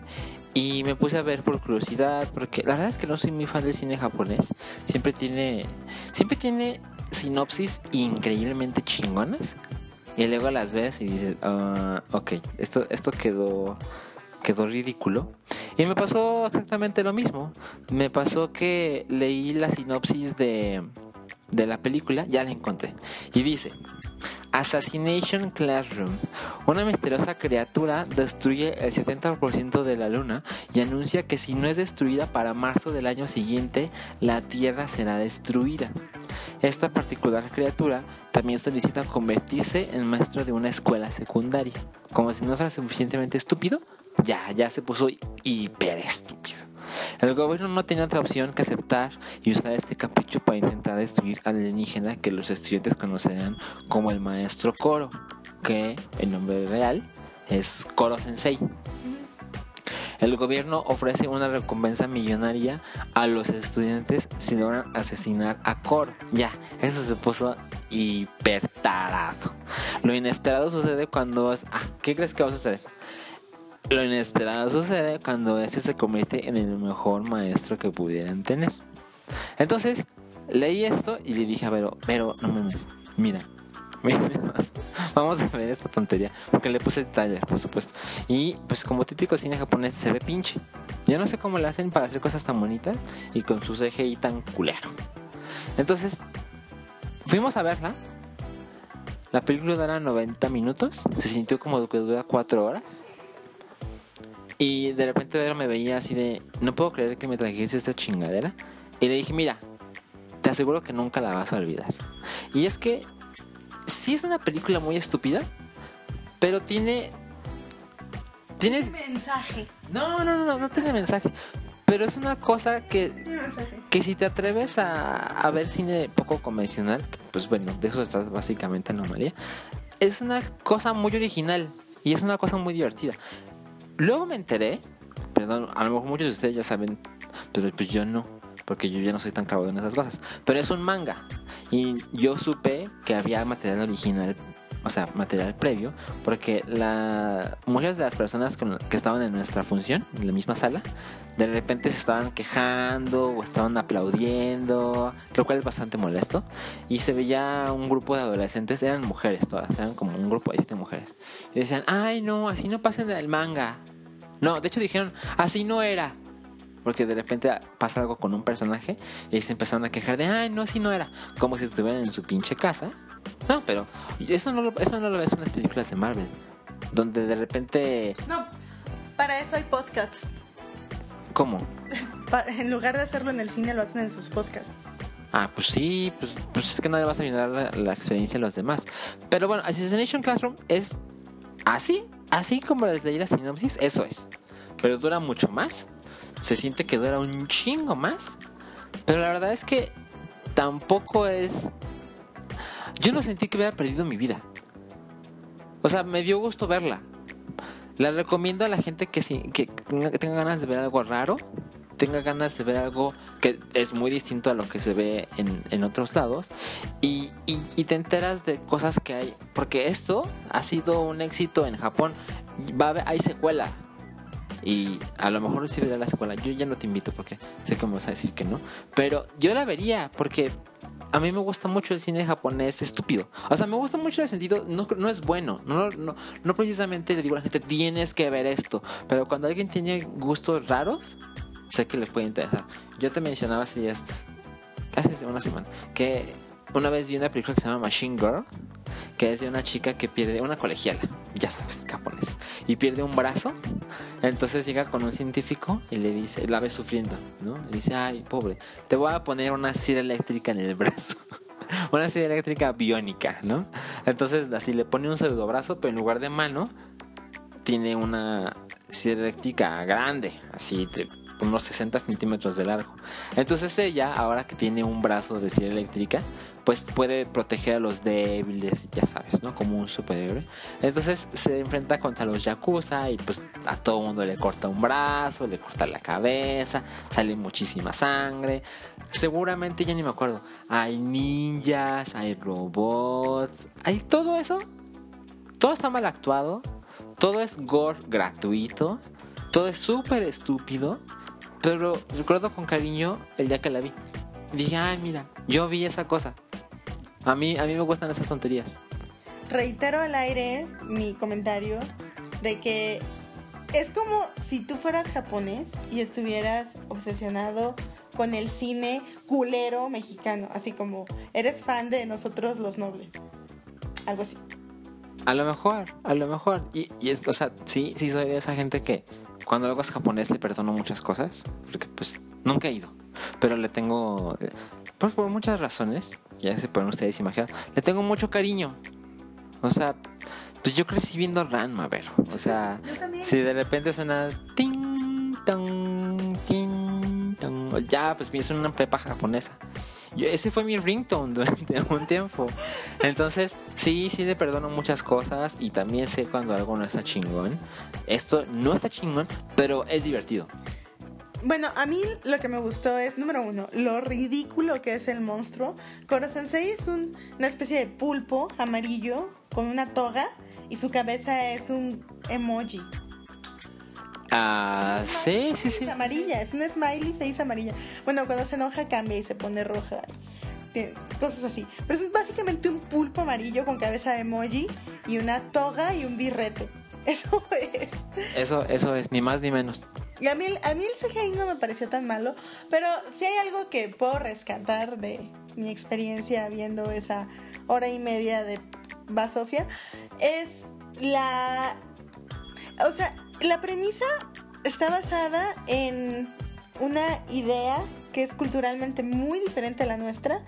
Y me puse a ver por curiosidad, porque la verdad es que no soy muy fan del cine japonés. Siempre tiene, siempre tiene sinopsis increíblemente chingonas. Y luego las ves y dices, ah, ok, esto, esto quedó, quedó ridículo. Y me pasó exactamente lo mismo. Me pasó que leí la sinopsis de, de la película, ya la encontré. Y dice, Assassination Classroom. Una misteriosa criatura destruye el 70% de la luna y anuncia que si no es destruida para marzo del año siguiente, la Tierra será destruida. Esta particular criatura también solicita convertirse en maestro de una escuela secundaria. Como si no fuera suficientemente estúpido, ya, ya se puso hiper estúpido. El gobierno no tenía otra opción que aceptar y usar este capricho para intentar destruir al alienígena que los estudiantes conocerán como el maestro Koro, que el nombre real es Koro Sensei. El gobierno ofrece una recompensa millonaria a los estudiantes si logran asesinar a Koro. Ya, eso se puso hiper tarado. Lo inesperado sucede cuando... es- Ah, ¿qué crees que va a suceder? Lo inesperado sucede cuando ese se convierte en el mejor maestro que pudieran tener. Entonces, leí esto y le dije a Vero, pero no mames, mira, vamos a ver esta tontería. Porque le puse el trailer, por supuesto. Y pues como típico cine japonés se ve pinche. Yo no sé cómo le hacen para hacer cosas tan bonitas y con su CGI tan culero. Entonces, fuimos a verla. La película dura 90 minutos, se sintió como que dura 4 horas. Y de repente Vero me veía así de, no puedo creer que me trajiste esta chingadera. Y le dije, mira, te aseguro que nunca la vas a olvidar. Y es que sí es una película muy estúpida, pero tiene... Tiene... mensaje. No, no, no, no tiene mensaje. Pero es una cosa que, que si te atreves a, a ver cine poco convencional, pues bueno, de eso está básicamente la María, es una cosa muy original y es una cosa muy divertida. Luego me enteré, perdón, a lo mejor muchos de ustedes ya saben, pero pues yo no, porque yo ya no soy tan clavado en esas cosas. Pero es un manga y yo supe que había material original o sea, material previo, porque la, muchas de las personas con- que estaban en nuestra función, en la misma sala, de repente se estaban quejando o estaban aplaudiendo, lo cual es bastante molesto. Y se veía un grupo de adolescentes, eran mujeres todas, eran como un grupo de siete mujeres. Y decían, ay no, así no pasen del manga. No, de hecho dijeron, así no era. Porque de repente pasa algo con un personaje y se empezaron a quejar de, ay, no, así no era. Como si estuvieran en su pinche casa. No, pero eso no, lo- eso no lo ves en las películas de Marvel. Donde de repente... No, para eso hay podcasts. ¿Cómo? En lugar de hacerlo en el cine, lo hacen en sus podcasts. Ah, pues sí, pues, pues es que no le vas a ayudar la, la experiencia a los demás. Pero bueno, Assassination Classroom es así, así como les leí la sinopsis, eso es. Pero dura mucho más. Se siente que dura un chingo más. Pero la verdad es que tampoco es... Yo no sentí que hubiera perdido mi vida. O sea, me dio gusto verla. La recomiendo a la gente que, que tenga, ganas de ver algo raro, tenga ganas de ver algo que es muy distinto a lo que se ve en, en otros lados y, y- te enteras de cosas que hay. Porque esto ha sido un éxito en Japón. Va a hay secuela. Y a lo mejor sí veré la secuela. Yo ya no te invito porque sé que me vas a decir que no. Pero yo la vería porque a mí me gusta mucho el cine japonés estúpido. O sea, me gusta mucho el sentido, no, no es bueno. No, no, no precisamente le digo a la gente, tienes que ver esto. Pero cuando alguien tiene gustos raros, sé que le puede interesar. Yo te mencionaba hace días, hace una semana, que una vez vi una película que se llama Machine Girl, que es de una chica que pierde, una colegiala, ya sabes, japonés, y pierde un brazo. Entonces llega con un científico y le dice, la ve sufriendo, ¿no? Y dice, ay, pobre, te voy a poner una silla eléctrica en el brazo. una silla eléctrica biónica, ¿no? Entonces así le pone un pseudo brazo, pero en lugar de mano, tiene una silla eléctrica grande, así de unos 60 centímetros de largo. Entonces ella, ahora que tiene un brazo de silla eléctrica, pues puede proteger a los débiles, ya sabes, ¿no? Como un superhéroe. Entonces se enfrenta contra los yakuza y pues a todo mundo le corta un brazo, le corta la cabeza, sale muchísima sangre. Seguramente ya ni me acuerdo. Hay ninjas, hay robots, hay todo eso. Todo está mal actuado, todo es gore gratuito, todo es súper estúpido, pero recuerdo con cariño el día que la vi. Dije, ay, mira, yo vi esa cosa. A mí, a mí me gustan esas tonterías. Reitero al aire mi comentario de que es como si tú fueras japonés y estuvieras obsesionado con el cine culero mexicano, así como eres fan de nosotros los nobles. Algo así. A lo mejor, a lo mejor. Y, y es, o sea, sí, sí soy de esa gente que cuando algo es japonés le perdono muchas cosas. Porque pues nunca he ido. Pero le tengo, eh, pues por muchas razones, ya se pueden ustedes imaginar, le tengo mucho cariño. O sea, pues yo crecí viendo Ranma, ver. O sea, si de repente suena ting, tong, ting, tong, ya, pues pienso en una prepa japonesa. Yo- ese fue mi ringtone durante un tiempo. Entonces, sí, sí le perdono muchas cosas y también sé cuando algo no está chingón. Esto no está chingón, pero es divertido. Bueno, a mí lo que me gustó es, número uno, lo ridículo que es el monstruo. Koro-sensei es un- una especie de pulpo amarillo con una toga y su cabeza es un emoji. Ah, sí, sí, sí. Es amarilla, es una smiley face amarilla. Bueno, cuando se enoja cambia y se pone roja. Cosas así. Pero es básicamente un pulpo amarillo con cabeza de emoji y una toga y un birrete. Eso es. Eso, eso es, ni más ni menos. Y a mí, el- a mí el CGI no me pareció tan malo, pero sí hay algo que puedo rescatar de mi experiencia viendo esa hora y media de Basofia, es la... O sea, la premisa está basada en una idea que es culturalmente muy diferente a la nuestra,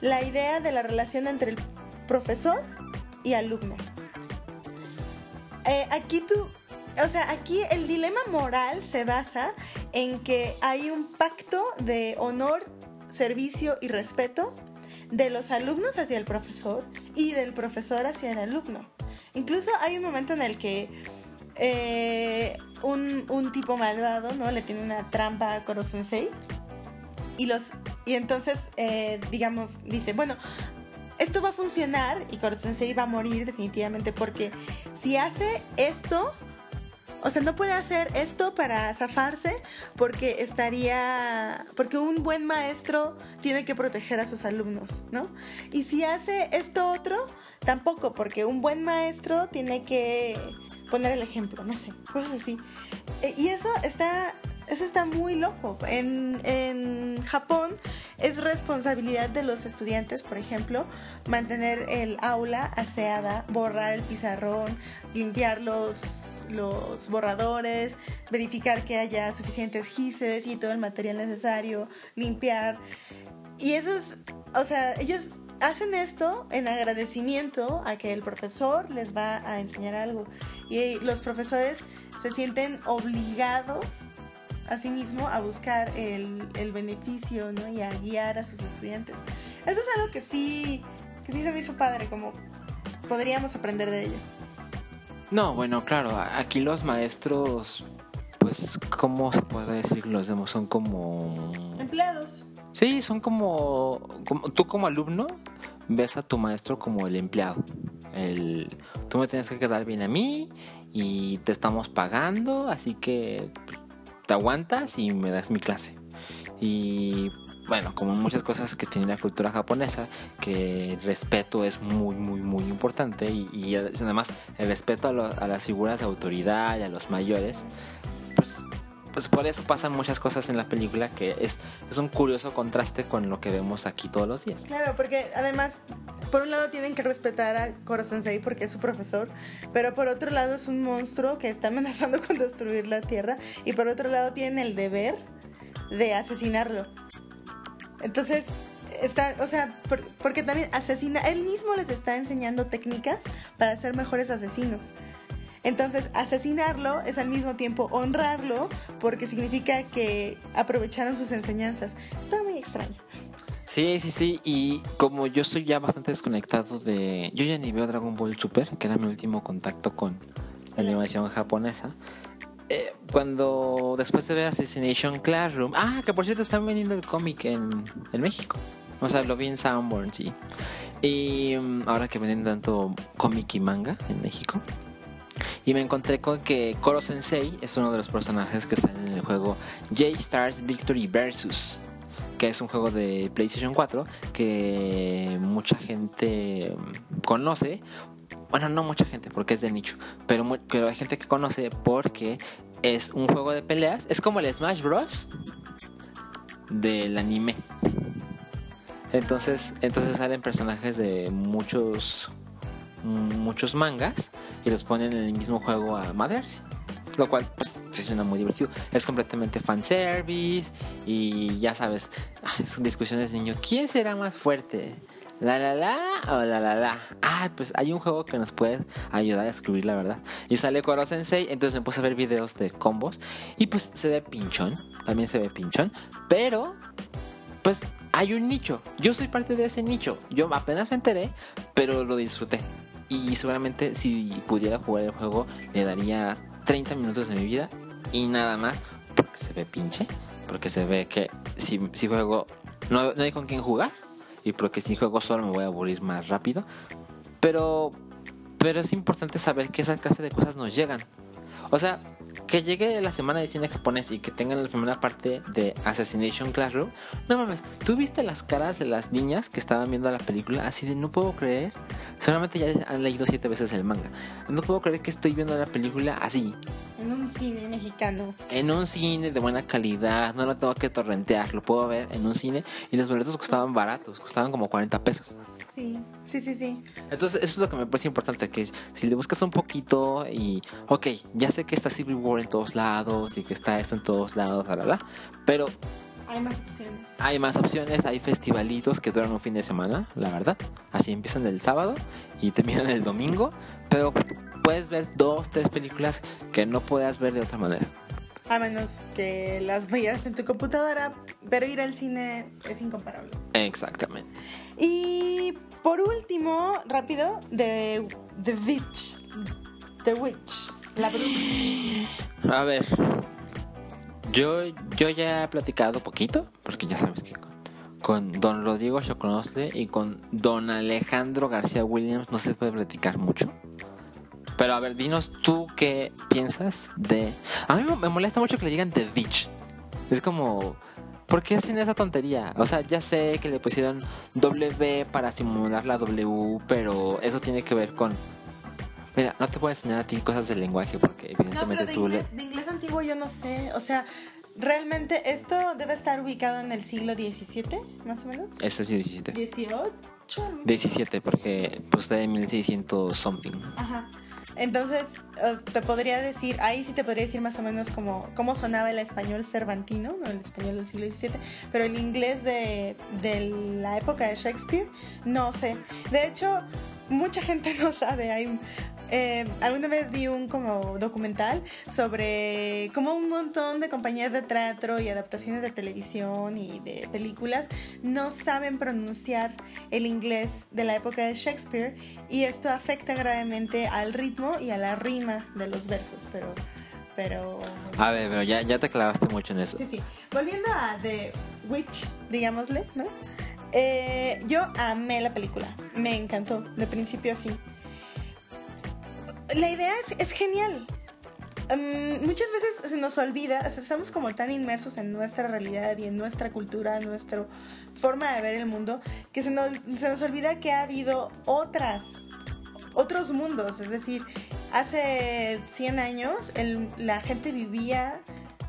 la idea de la relación entre el profesor y alumno. Eh, aquí tú, o sea, aquí el dilema moral se basa en que hay un pacto de honor, servicio y respeto de los alumnos hacia el profesor y del profesor hacia el alumno. Incluso hay un momento en el que eh, un, un, tipo malvado, ¿no? Le tiene una trampa a Koro Sensei. Y, los, y entonces, eh, digamos, dice, bueno, esto va a funcionar y Koro Sensei va a morir definitivamente porque si hace esto, o sea, no puede hacer esto para zafarse porque estaría, porque un buen maestro tiene que proteger a sus alumnos, ¿no? Y si hace esto otro, tampoco, porque un buen maestro tiene que poner el ejemplo, no sé, cosas así. E, y eso está, eso está muy loco. En, en Japón es responsabilidad de los estudiantes, por ejemplo, mantener el aula aseada, borrar el pizarrón, limpiar los, los borradores, verificar que haya suficientes gises y todo el material necesario, limpiar. Y eso es, o sea, ellos hacen esto en agradecimiento a que el profesor les va a enseñar algo. Y los profesores se sienten obligados a sí mismo a buscar el, el beneficio ¿no? y a guiar a sus estudiantes. Eso es algo que sí, que sí se me hizo padre, como podríamos aprender de ello. No, bueno, claro, aquí los maestros, pues, ¿cómo se puede decir? Los demos son como... Empleados. Sí, son como, como, tú como alumno ves a tu maestro como el empleado. El, tú me tienes que quedar bien a mí y te estamos pagando, así que te aguantas y me das mi clase. Y bueno, como muchas cosas que tiene la cultura japonesa, que el respeto es muy, muy, muy importante y, además el respeto a, a, las figuras de autoridad a los mayores, pues por eso pasan muchas cosas en la película que es, es un curioso contraste con lo que vemos aquí todos los días. Claro, porque además, por un lado tienen que respetar a Koro Sensei porque es su profesor, pero por otro lado es un monstruo que está amenazando con destruir la Tierra y por otro lado tienen el deber de asesinarlo. Entonces, está, o sea, por, porque también asesina, él mismo les está enseñando técnicas para ser mejores asesinos. Entonces, asesinarlo es al mismo tiempo honrarlo porque significa que aprovecharon sus enseñanzas. Está muy extraño. Sí, sí, sí. Y como yo estoy ya bastante desconectado de... Yo ya ni veo Dragon Ball Super, que era mi último contacto con la animación japonesa. Eh, cuando después de ver Assassination Classroom... Ah, que por cierto están vendiendo el cómic en, en México. O sea, lo vi en Soundborn, sí. Y um, ahora que venden tanto cómic y manga en México, y me encontré con que Koro Sensei es uno de los personajes que salen en el juego J-Stars Victory Versus, que es un juego de PlayStation 4 que mucha gente conoce. Bueno, no mucha gente porque es de nicho, pero, pero hay gente que conoce porque es un juego de peleas. Es como el Smash Bros. del anime. Entonces, entonces salen personajes de muchos muchos mangas y los ponen en el mismo juego a madrearse. Lo cual, pues, se suena muy divertido. Es completamente fanservice y ya sabes, discusiones de niño. ¿Quién será más fuerte? ¿La la la o la la la? Ah, pues hay un juego que nos puede ayudar a escribir la verdad. Y sale Koro Sensei, entonces me puse a ver videos de combos y pues se ve pinchón. También se ve pinchón, pero pues hay un nicho. Yo soy parte de ese nicho. Yo apenas me enteré, pero lo disfruté. Y seguramente si pudiera jugar el juego le daría 30 minutos de mi vida y nada más porque se ve pinche, porque se ve que si, si juego no, no hay con quién jugar y porque si juego solo me voy a aburrir más rápido. Pero, pero es importante saber que esa clase de cosas nos llegan. O sea, que llegue la semana de cine japonés y que tengan la primera parte de Assassination Classroom, no mames, ¿tú viste las caras de las niñas que estaban viendo la película? Así de no puedo creer. Solamente ya han leído siete veces el manga. No puedo creer que estoy viendo la película así. En un cine mexicano. En un cine de buena calidad, no lo tengo que torrentear, lo puedo ver en un cine y los boletos costaban baratos, costaban como 40 pesos. Sí, sí, sí, sí. Entonces, eso es lo que me parece importante, que si le buscas un poquito y, ok, ya sé que está Civil War en todos lados y que está eso en todos lados, la, la, pero... Hay más opciones. Hay más opciones, hay festivalitos que duran un fin de semana, la verdad. Así empiezan el sábado y terminan el domingo, pero puedes ver dos, tres películas que no puedas ver de otra manera. A menos que las veas en tu computadora, pero ir al cine es incomparable. Exactamente. Y por último, rápido, The, The Witch. The Witch. La bruja. A ver. Yo, yo ya he platicado poquito, porque ya sabes que con, con Don Rodrigo Choconosle y con Don Alejandro García Williams no se puede platicar mucho. Pero a ver, dinos tú qué piensas de... A mí me molesta mucho que le digan The Witch. Es como... ¿Por qué hacen esa tontería? O sea, ya sé que le pusieron W para simular la W, pero eso tiene que ver con... Mira, no te puedo enseñar a ti cosas del lenguaje porque evidentemente no, pero de tú inglés, de inglés antiguo yo no sé. O sea, realmente esto debe estar ubicado en el siglo XVII, más o menos. Este es 17. 18. 17, porque pues de 1600 something. Ajá. Entonces, te podría decir, ahí sí te podría decir más o menos como cómo sonaba el español cervantino, ¿no? el español del siglo XVII, pero el inglés de, de la época de Shakespeare, no sé. De hecho, mucha gente no sabe. Hay, eh, alguna vez vi un como documental sobre cómo un montón de compañías de teatro y adaptaciones de televisión y de películas no saben pronunciar el inglés de la época de Shakespeare y esto afecta gravemente al ritmo y a la rima de los versos, pero pero a ver, pero ya, ya te clavaste mucho en eso. Sí, sí. Volviendo a The Witch, digámosle, ¿no? Eh, yo amé la película, me encantó de principio a fin la idea es, genial. Um, muchas veces se nos olvida, estamos como tan inmersos en nuestra realidad y en nuestra cultura, en nuestra forma de ver el mundo, que se nos, se nos olvida que ha habido otras, otros mundos. Es decir, hace 100 años la gente vivía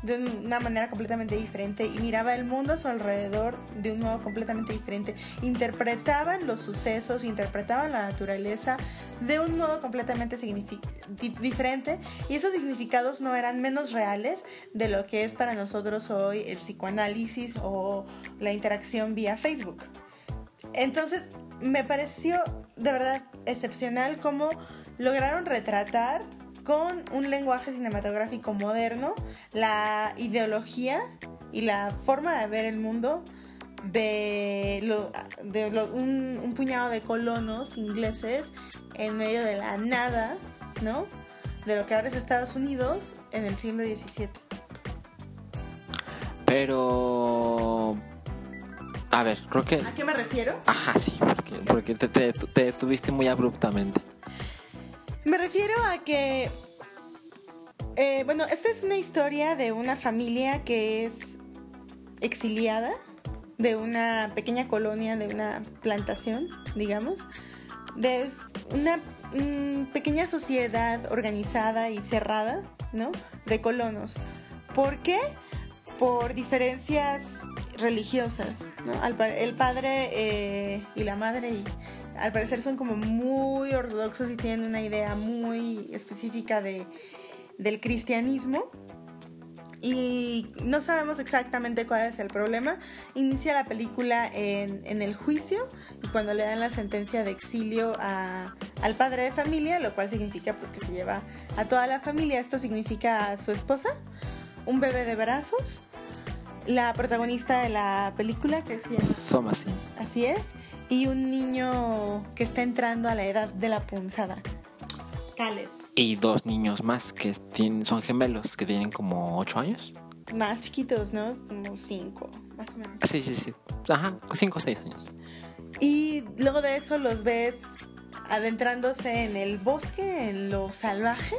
de una manera completamente diferente y miraba el mundo a su alrededor de un modo completamente diferente. Interpretaban los sucesos, interpretaban la naturaleza de un modo completamente diferente y esos significados no eran menos reales de lo que es para nosotros hoy el psicoanálisis o la interacción vía Facebook. Entonces, me pareció de verdad excepcional cómo lograron retratar con un lenguaje cinematográfico moderno, la ideología y la forma de ver el mundo de, un, puñado de colonos ingleses en medio de la nada, ¿no? De lo que ahora es Estados Unidos en el siglo XVII. Pero... A ver, creo que... ¿A qué me refiero? Ajá, sí, porque, te, te, te detuviste muy abruptamente. Me refiero a que, eh, bueno, esta es una historia de una familia que es exiliada de una pequeña colonia, de una plantación, digamos, de una pequeña sociedad organizada y cerrada, ¿no? De colonos. ¿Por qué? Por diferencias religiosas, ¿no? El padre eh, y la madre y al parecer son como muy ortodoxos y tienen una idea muy específica de, del cristianismo. Y no sabemos exactamente cuál es el problema. Inicia la película en, en el juicio y cuando le dan la sentencia de exilio a, al padre de familia, lo cual significa pues que se lleva a toda la familia. Esto significa a su esposa, un bebé de brazos, la protagonista de la película que es Thomasin. Así es y un niño que está entrando a la edad de la punzada. Caleb. Y dos niños más que tienen, son gemelos, que tienen como ocho años. Más chiquitos, ¿no? Como cinco, más o menos. Sí, sí, sí. Ajá, cinco o seis años. Y luego de eso los ves adentrándose en el bosque, en lo salvaje,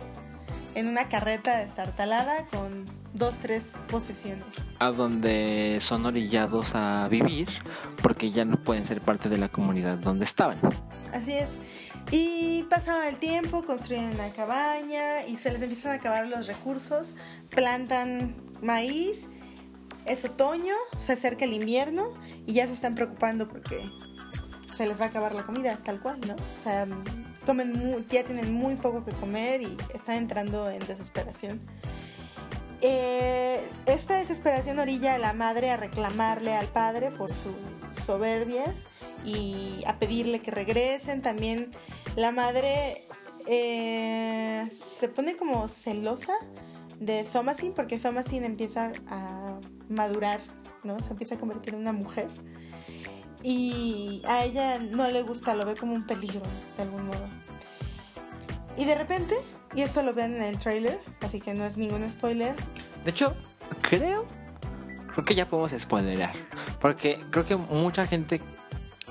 en una carreta destartalada con dos, tres posesiones. A donde son orillados a vivir porque ya no pueden ser parte de la comunidad donde estaban. Así es. Y pasado el tiempo, construyen una cabaña y se les empiezan a acabar los recursos, plantan maíz, es otoño, se acerca el invierno y ya se están preocupando porque se les va a acabar la comida, tal cual, ¿no? O sea, comen ya tienen muy poco que comer y están entrando en desesperación. Eh, esta desesperación orilla a la madre a reclamarle al padre por su soberbia y a pedirle que regresen. También la madre eh, se pone como celosa de Thomasin porque Thomasin empieza a madurar, ¿no? Se empieza a convertir en una mujer. Y a ella no le gusta, lo ve como un peligro, de algún modo. Y de repente, y esto lo ven en el trailer, así que no es ningún spoiler. De hecho, creo, creo que ya podemos spoilerar. Porque creo que mucha gente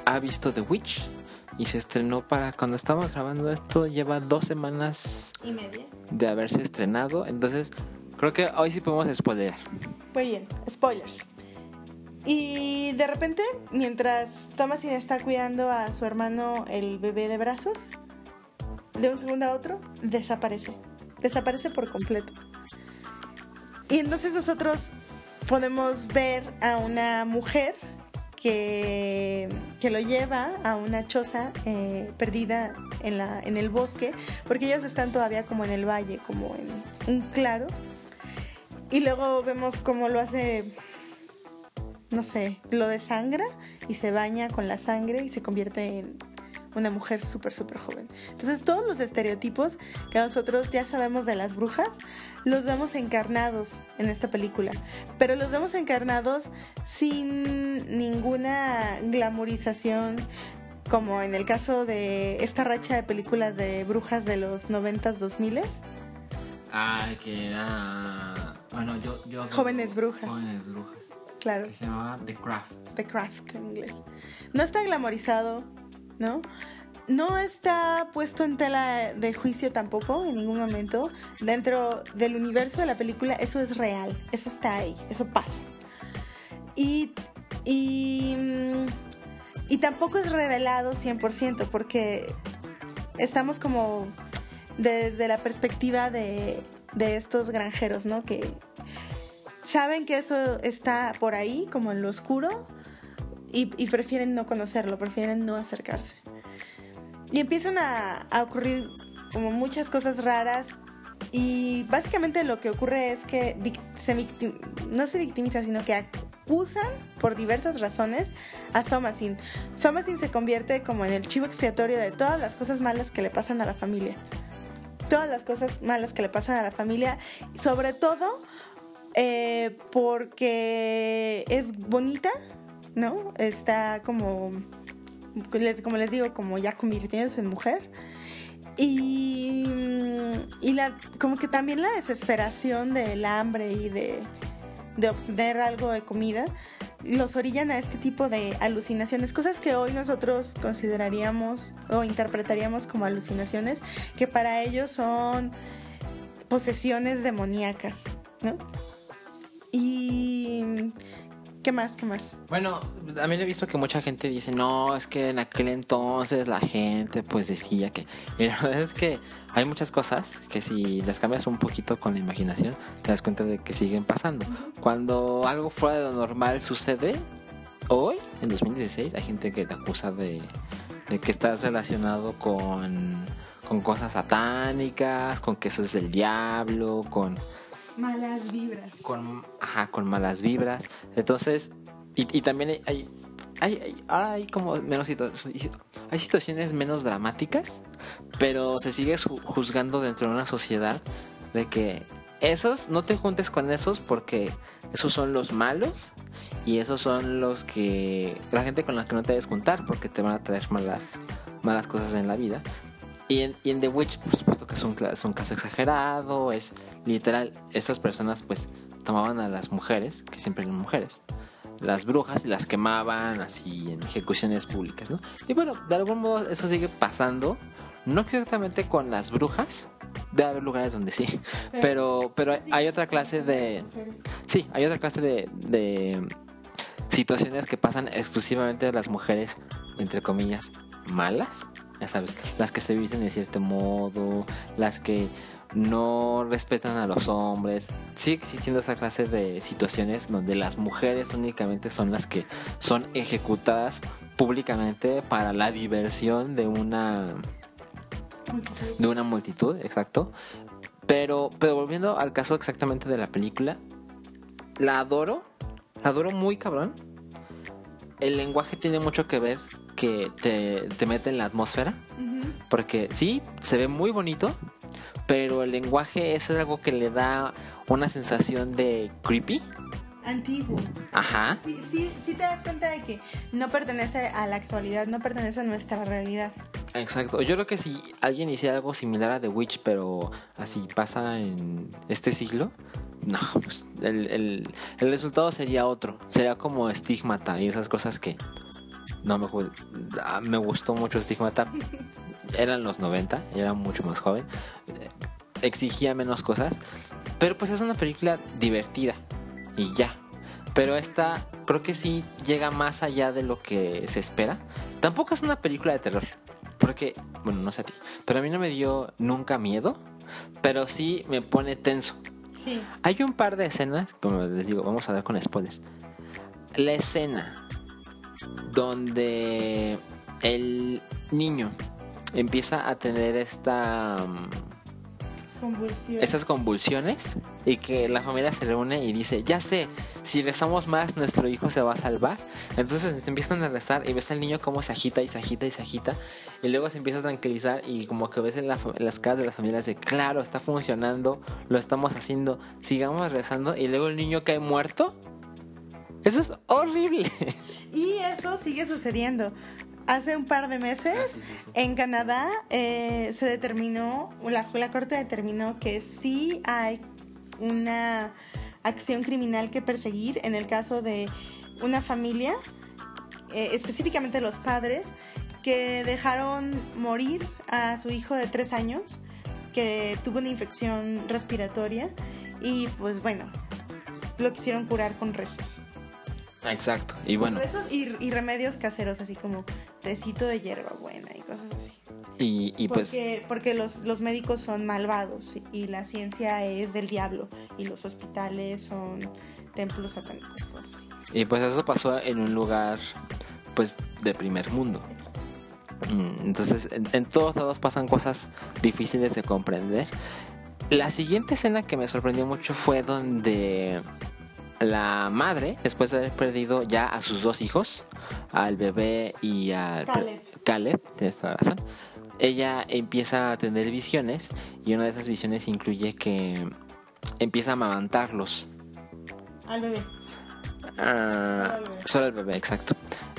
ha visto The Witch y se estrenó para cuando estamos grabando esto, lleva dos semanas y media de haberse estrenado. Entonces, creo que hoy sí podemos spoilerar. Muy bien, spoilers. Y de repente, mientras Thomasin está cuidando a su hermano el bebé de brazos, de un segundo a otro, desaparece. Desaparece por completo. Y entonces nosotros podemos ver a una mujer que, que lo lleva a una choza eh, perdida en, la, en el bosque, porque ellos están todavía como en el valle, como en un claro. Y luego vemos cómo lo hace, no sé, lo desangra y se baña con la sangre y se convierte en una mujer súper, súper joven. Entonces todos los estereotipos que nosotros ya sabemos de las brujas, los vemos encarnados en esta película. Pero los vemos encarnados sin ninguna glamorización, como en el caso de esta racha de películas de brujas de los 90s, 2000 Ah, que era... Bueno, yo... yo Jóvenes brujas. Jóvenes brujas. Claro. Que se llamaba The Craft. The Craft en inglés. No está glamorizado, ¿no? No está puesto en tela de juicio tampoco en ningún momento. Dentro del universo de la película eso es real, eso está ahí, eso pasa. Y, y, y tampoco es revelado 100% porque estamos como desde la perspectiva de, de estos granjeros, ¿no? Que saben que eso está por ahí, como en lo oscuro, y, prefieren no conocerlo, prefieren no acercarse. Y empiezan a, ocurrir como muchas cosas raras y básicamente lo que ocurre es que se no se victimiza, sino que acusan por diversas razones a Thomasin. Thomasin se convierte como en el chivo expiatorio de todas las cosas malas que le pasan a la familia. Todas las cosas malas que le pasan a la familia, sobre todo eh, porque es bonita, ¿no? Está como, como les digo, como ya convirtiéndose en mujer. Y, y la, como que también la desesperación del hambre y de, de obtener algo de comida los orillan a este tipo de alucinaciones, cosas que hoy nosotros consideraríamos o interpretaríamos como alucinaciones, que para ellos son posesiones demoníacas, ¿no? Y ¿Qué más? ¿Qué más? Bueno, también he visto que mucha gente dice, no, es que en aquel entonces la gente pues decía que... Y la verdad es que hay muchas cosas que si las cambias un poquito con la imaginación, te das cuenta de que siguen pasando. Cuando algo fuera de lo normal sucede, hoy, en 2016, hay gente que te acusa de, de que estás relacionado con, con cosas satánicas, con que eso es del diablo, con Malas vibras. Con, ajá, con malas vibras. Entonces, y, también hay, hay, hay, como menos situaciones, hay situaciones menos dramáticas, pero se sigue juzgando dentro de una sociedad de que esos, no te juntes con esos porque esos son los malos y esos son los que, la gente con la que no te debes juntar porque te van a traer malas, malas cosas en la vida. Y en, y en The Witch, por supuesto que es un, es un caso exagerado, es literal, estas personas pues tomaban a las mujeres, que siempre eran mujeres, las brujas y las quemaban así en ejecuciones públicas, ¿no? Y bueno, de algún modo eso sigue pasando, no exactamente con las brujas debe haber lugares donde sí. Pero, pero hay otra clase de. Sí, hay otra clase de, de situaciones que pasan exclusivamente a las mujeres, entre comillas, malas. Ya sabes, las que se visten de cierto modo, las que no respetan a los hombres. Sigue existiendo esa clase de situaciones donde las mujeres únicamente son las que son ejecutadas públicamente para la diversión de una de una multitud, exacto. Pero pero volviendo al caso exactamente de la película, la adoro, la adoro muy cabrón. El lenguaje tiene mucho que ver que te, te mete en la atmósfera. Porque sí, se ve muy bonito, pero el lenguaje es algo que le da una sensación de creepy. Antiguo. Ajá. Sí, sí, sí te das cuenta de que no pertenece a la actualidad, no pertenece a nuestra realidad. Exacto. Yo creo que si alguien hiciera algo similar a The Witch, pero así pasa en este siglo, no, pues el, el, el resultado sería otro. Sería como Stigmata y esas cosas que no me, ah, me gustó mucho Stigmata. Eran los 90, era mucho más joven. Exigía menos cosas. Pero pues es una película divertida. Y ya. Pero esta creo que sí llega más allá de lo que se espera. Tampoco es una película de terror. Porque, bueno, no sé a ti. Pero a mí no me dio nunca miedo. Pero sí me pone tenso. Sí. Hay un par de escenas, como les digo, vamos a dar con spoilers. La escena donde el niño empieza a tener esta mm, Convulsión. estas convulsiones y que la familia se reúne y dice, ya sé, si rezamos más nuestro hijo se va a salvar. Entonces se empiezan a rezar y ves al niño cómo se agita y se agita y se agita y luego se empieza a tranquilizar y como que ves en, la en las caras de las familias de, claro, está funcionando, lo estamos haciendo, sigamos rezando y luego el niño cae muerto. Eso es horrible. Y eso sigue sucediendo. Hace un par de meses en Canadá eh, se determinó, la, la corte determinó que sí hay una acción criminal que perseguir en el caso de una familia, eh, específicamente los padres, que dejaron morir a su hijo de tres años, que tuvo una infección respiratoria y pues bueno, lo quisieron curar con rezos. Exacto. Y bueno, y, y remedios caseros, así como tecito de hierba buena y cosas así. y, y pues... porque porque los, los médicos son malvados y la ciencia es del diablo y los hospitales son templos satánicos, cosas así. Y pues eso pasó en un lugar, pues, de primer mundo. Mm, Entonces, en, en todos lados pasan cosas difíciles de comprender. La siguiente escena que me sorprendió mucho fue donde la madre, después de haber perdido ya a sus dos hijos, al bebé y al Caleb. Caleb, tienes toda la razón, ella empieza a tener visiones y una de esas visiones incluye que empieza a amamantarlos. Al bebé. Ah, Solo el bebé. solo el bebé, exacto.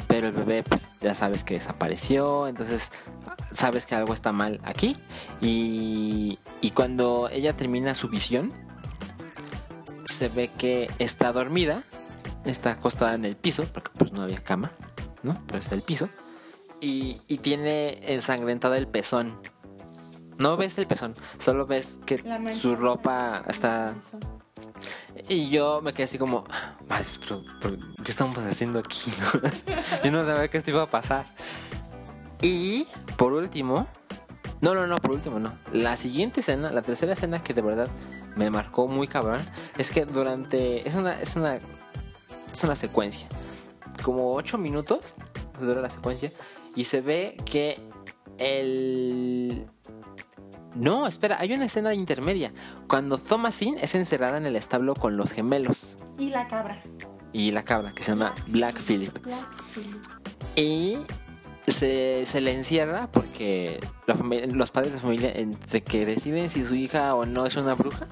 Pero el bebé, pues ya sabes que desapareció, entonces sabes que algo está mal aquí. Y, y cuando ella termina su visión, se ve que está dormida, está acostada en el piso, porque pues no había cama, ¿no? Pero está el piso. Y, y tiene ensangrentado el pezón. No ves el pezón, solo ves que su ropa está y yo me quedé así como, pero, pero, ¿qué estamos haciendo aquí? no?" yo no sabía que esto iba a pasar. Y por último, no, no, no, por último no. La siguiente escena, la tercera escena que de verdad me marcó muy cabrón, es que durante, es una, es una, es una secuencia, como ocho minutos dura la secuencia y se ve que el no, espera, hay una escena intermedia. Cuando Thomasine es encerrada en el establo con los gemelos Y la cabra. y la cabra, que se llama Black Phillip. Black Phillip. Y se, se le encierra porque la familia- los padres de familia, entre que deciden si su hija o no es una bruja,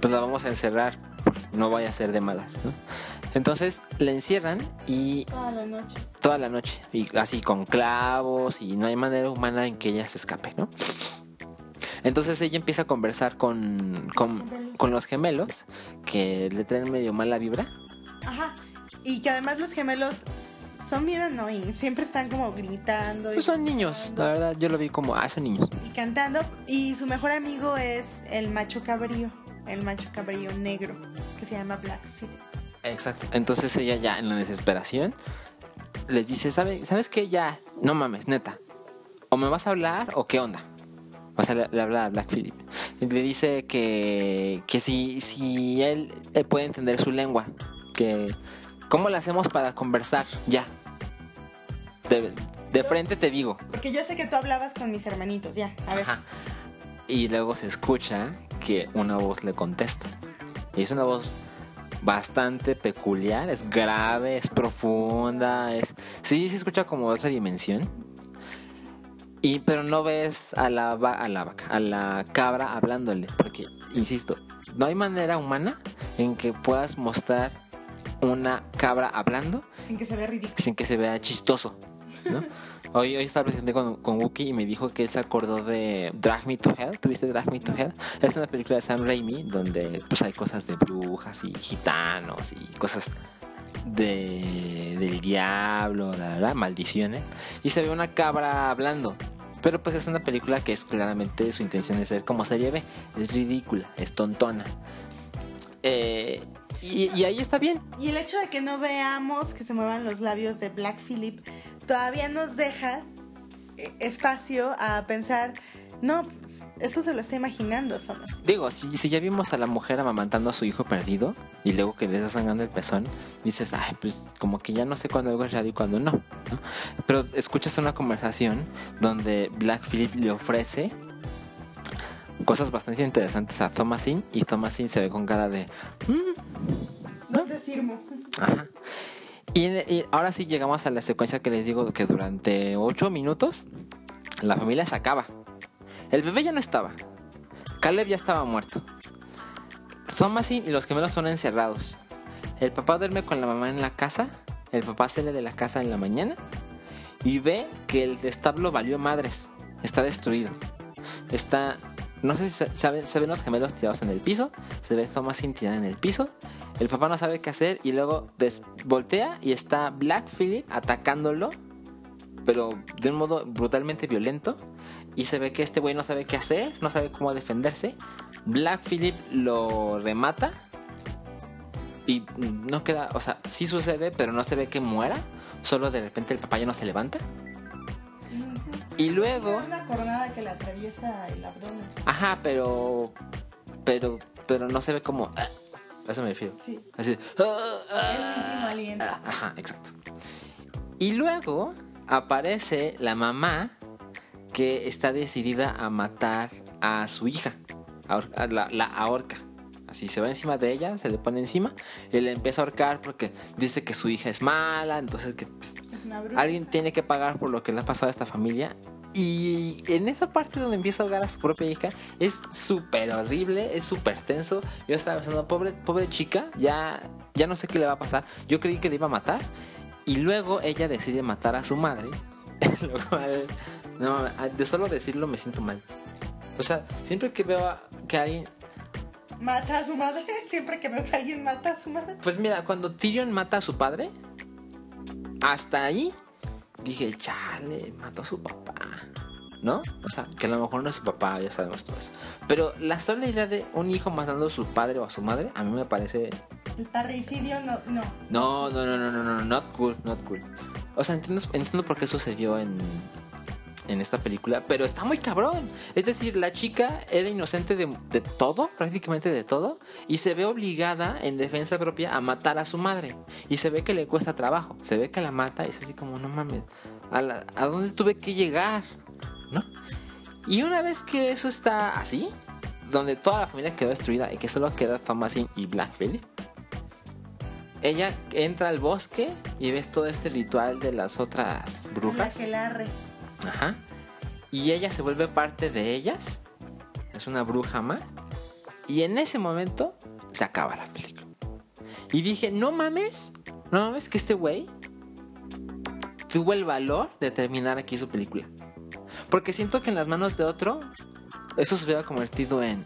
pues la vamos a encerrar. No vaya a ser de malas, ¿no? Entonces le encierran y Toda la noche. toda la noche. Y así con clavos y no hay manera humana en que ella se escape, ¿no? Entonces ella empieza a conversar con, con, con los gemelos que le traen medio mala vibra. Ajá. Y que además los gemelos son bien annoying. Siempre están como gritando. y Pues son niños, la verdad, yo lo vi como, ah, son niños. Y cantando. Y su mejor amigo es el macho cabrío. El macho cabrío negro. Que se llama Blackfeet. Exacto. Entonces ella ya en la desesperación les dice, ¿Sabe, ¿sabes qué? Ya, no mames, neta. O me vas a hablar o qué onda. O sea, le, le habla a Black Phillip. Y le dice que, que si, si él, él puede entender su lengua. Que, ¿cómo le hacemos para conversar? Ya. De, de frente te digo. Porque yo sé que tú hablabas con mis hermanitos. Ya, a ver. Ajá. Y luego se escucha que una voz le contesta. Y es una voz bastante peculiar, es grave, es profunda, es sí se escucha como otra dimensión. Y pero no ves a la va- a la vaca, a la cabra hablándole, porque insisto, no hay manera humana en que puedas mostrar una cabra hablando Sin que se vea ridículo. sin que se vea chistoso, ¿no? Hoy, hoy estaba presente con, con Wookie y me dijo que él se acordó de Drag Me to Hell. ¿Tuviste Drag Me to Hell? Es una película de Sam Raimi donde pues hay cosas de brujas y gitanos y cosas de, del diablo, la, la, la, maldiciones. Y se ve una cabra hablando. Pero pues es una película que es claramente su intención de ser como serie B. Es ridícula, es tontona. Eh, y, y ahí está bien. Y el hecho de que no veamos que se muevan los labios de Black Phillip todavía nos deja eh, espacio a pensar, no, esto se lo está imaginando, Thomas. Digo, si, si ya vimos a la mujer amamantando a su hijo perdido y luego que le está sangrando el pezón, dices, ay, pues como que ya no sé cuándo algo es real y cuándo no, ¿no? Pero escuchas una conversación donde Black Phillip le ofrece cosas bastante interesantes a Thomasin y Thomasin se ve con cara de... "Mm, ¿Dónde firmo? Ajá. Y, y ahora sí llegamos a la secuencia que les digo que durante 8 minutos la familia se acaba. El bebé ya no estaba. Caleb ya estaba muerto. Thomasin y los gemelos son encerrados. El papá duerme con la mamá en la casa. El papá sale de la casa en la mañana y ve que el establo valió madres. Está destruido. Está. No sé si se, ven los gemelos tirados en el piso. Se ve Thomasin tirado en el piso. El papá no sabe qué hacer y luego voltea y está Black Phillip atacándolo, pero de un modo brutalmente violento. Y se ve que este güey no sabe qué hacer, no sabe cómo defenderse. Black Phillip lo remata y no queda, o sea, sí sucede, pero no se ve que muera. Solo de repente el papá ya no se levanta. Y luego, Una coronada que le atraviesa el abdomen. ajá, pero, pero, pero no se ve como, ah, a eso me refiero. Sí. Así, ah, ah, El último Ajá, exacto. Y luego aparece la mamá que está decidida a matar a su hija. A la, la ahorca. Así se va encima de ella, se le pone encima y le empieza a ahorcar porque dice que su hija es mala, entonces que pues, Es. Alguien tiene que pagar por lo que le ha pasado a esta familia. Y en esa parte donde empieza a ahogar a su propia hija es súper horrible, es súper tenso. Yo estaba pensando, pobre, pobre chica, ya, ya no sé qué le va a pasar. Yo creí que le iba a matar. Y luego ella decide matar a su madre. Lo cual, no, de solo decirlo me siento mal. O sea, siempre que veo a- que alguien... Mata a su madre. Siempre que veo que alguien mata a su madre. Pues mira, cuando Tyrion mata a su padre, hasta ahí dije, chale, mató a su papá. ¿No? O sea, que a lo mejor no es su papá, ya sabemos todo eso. Pero la sola idea de un hijo matando a su padre o a su madre, a mí me parece. El parricidio no, no. No, no, no, no, no, no, not cool, not cool. O sea, entiendo, entiendo por qué sucedió en, en esta película, pero está muy cabrón. Es decir, la chica era inocente de, de todo, prácticamente de todo, y se ve obligada en defensa propia a matar a su madre. Y se ve que le cuesta trabajo, se ve que la mata y es así como, no mames, ¿a, la- a dónde tuve que llegar? ¿No? Y una vez que eso está así, donde toda la familia quedó destruida y que solo queda Thomasin y Black Phillip, ella entra al bosque y ves todo este ritual de las otras brujas. Ajá. Y ella se vuelve parte de ellas. Es una bruja más. Y en ese momento se acaba la película. Y dije, no mames, no mames que este güey tuvo el valor de terminar aquí su película. Porque siento que en las manos de otro, eso se hubiera convertido en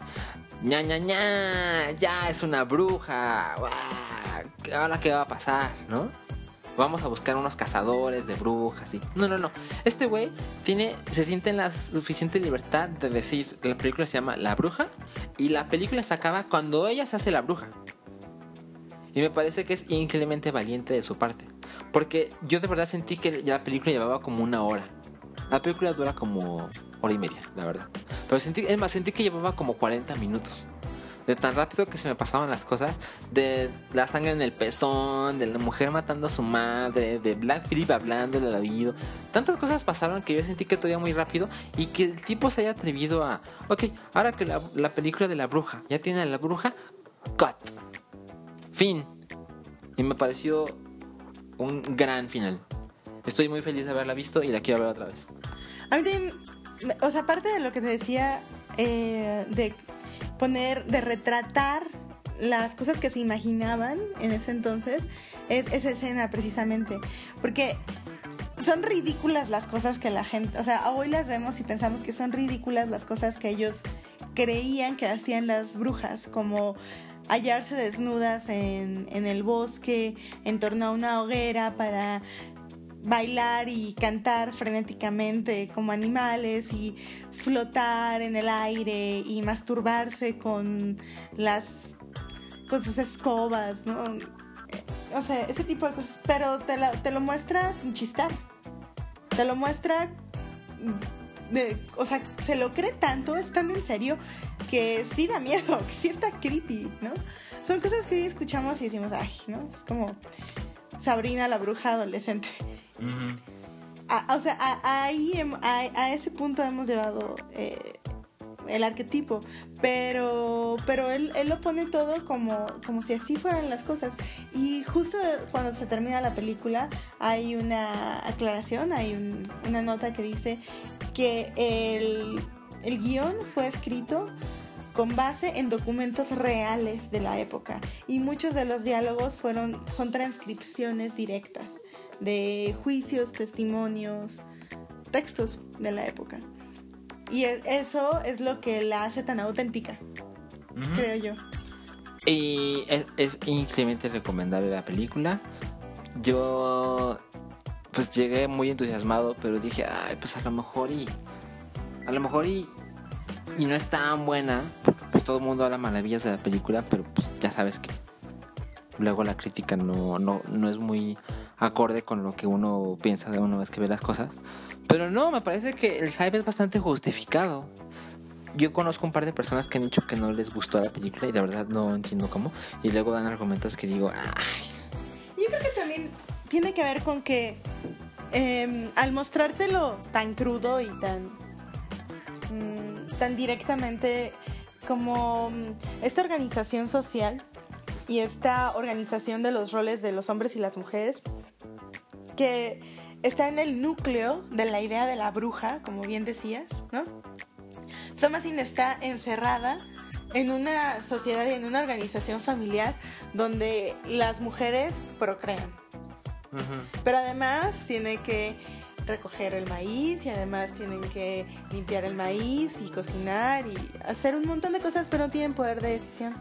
ña ña ña, ya es una bruja, ahora qué va a pasar, ¿no? Vamos a buscar unos cazadores de brujas y no, no, no. Este güey tiene se siente en la suficiente libertad de decir, la película se llama La Bruja y la película se acaba cuando ella se hace la bruja. Y me parece que es increíblemente valiente de su parte. Porque yo de verdad sentí que la película llevaba como una hora. La película dura como hora y media, la verdad. Pero sentí, es más, sentí que llevaba como 40 minutos. De tan rápido que se me pasaban las cosas. De la sangre en el pezón, de la mujer matando a su madre, de Black Phillip hablando del oído. Tantas cosas pasaron que yo sentí que todavía muy rápido. Y que el tipo se haya atrevido a... Ok, ahora que la, la película de la bruja ya tiene a la bruja, cut. Fin. Y me pareció un gran final. Estoy muy feliz de haberla visto y la quiero ver otra vez. A mí o sea, aparte de lo que te decía, eh, de poner, de retratar las cosas que se imaginaban en ese entonces, es esa escena precisamente. Porque son ridículas las cosas que la gente, o sea, hoy las vemos y pensamos que son ridículas las cosas que ellos creían que hacían las brujas, como hallarse desnudas en, en el bosque, en torno a una hoguera para bailar y cantar frenéticamente como animales y flotar en el aire y masturbarse con las con sus escobas, ¿no? O sea, ese tipo de cosas. Pero te, la- te lo muestra sin chistar. Te lo muestra. o sea, se lo cree tanto, es tan en serio, que sí da miedo, que sí está creepy, ¿no? Son cosas que hoy escuchamos y decimos, ay, ¿no? Es como Sabrina la bruja adolescente. A- o sea, a, ahí, a ese punto hemos llevado eh, el arquetipo, pero, pero él, él lo pone todo como, como si así fueran las cosas. Y justo cuando se termina la película hay una aclaración, hay un- una nota que dice que el, el guion fue escrito con base en documentos reales de la época. Y muchos de los diálogos fueron son transcripciones directas de juicios, testimonios, textos de la época. Y e- eso es lo que la hace tan auténtica, creo yo. Y es, es increíblemente recomendable la película. Yo pues llegué muy entusiasmado, pero dije, ay, pues a lo mejor y a lo mejor y y no es tan buena, porque pues todo el mundo habla maravillas de la película, pero pues ya sabes que luego la crítica no, no, no es muy acorde con lo que uno piensa de una vez que ve las cosas. Pero no, me parece que el hype es bastante justificado. Yo conozco un par de personas que han dicho que no les gustó la película y de verdad no entiendo cómo. Y luego dan argumentos que digo, Yo creo que también tiene que ver con que eh, al mostrártelo tan crudo y tan, mm, tan directamente como mm, esta organización social y esta organización de los roles de los hombres y las mujeres, que está en el núcleo de la idea de la bruja, como bien decías, ¿no? Thomasin está encerrada en una sociedad y en una organización familiar donde las mujeres procrean. Pero además tiene que recoger el maíz y además tienen que limpiar el maíz y cocinar y hacer un montón de cosas, pero no tienen poder de decisión.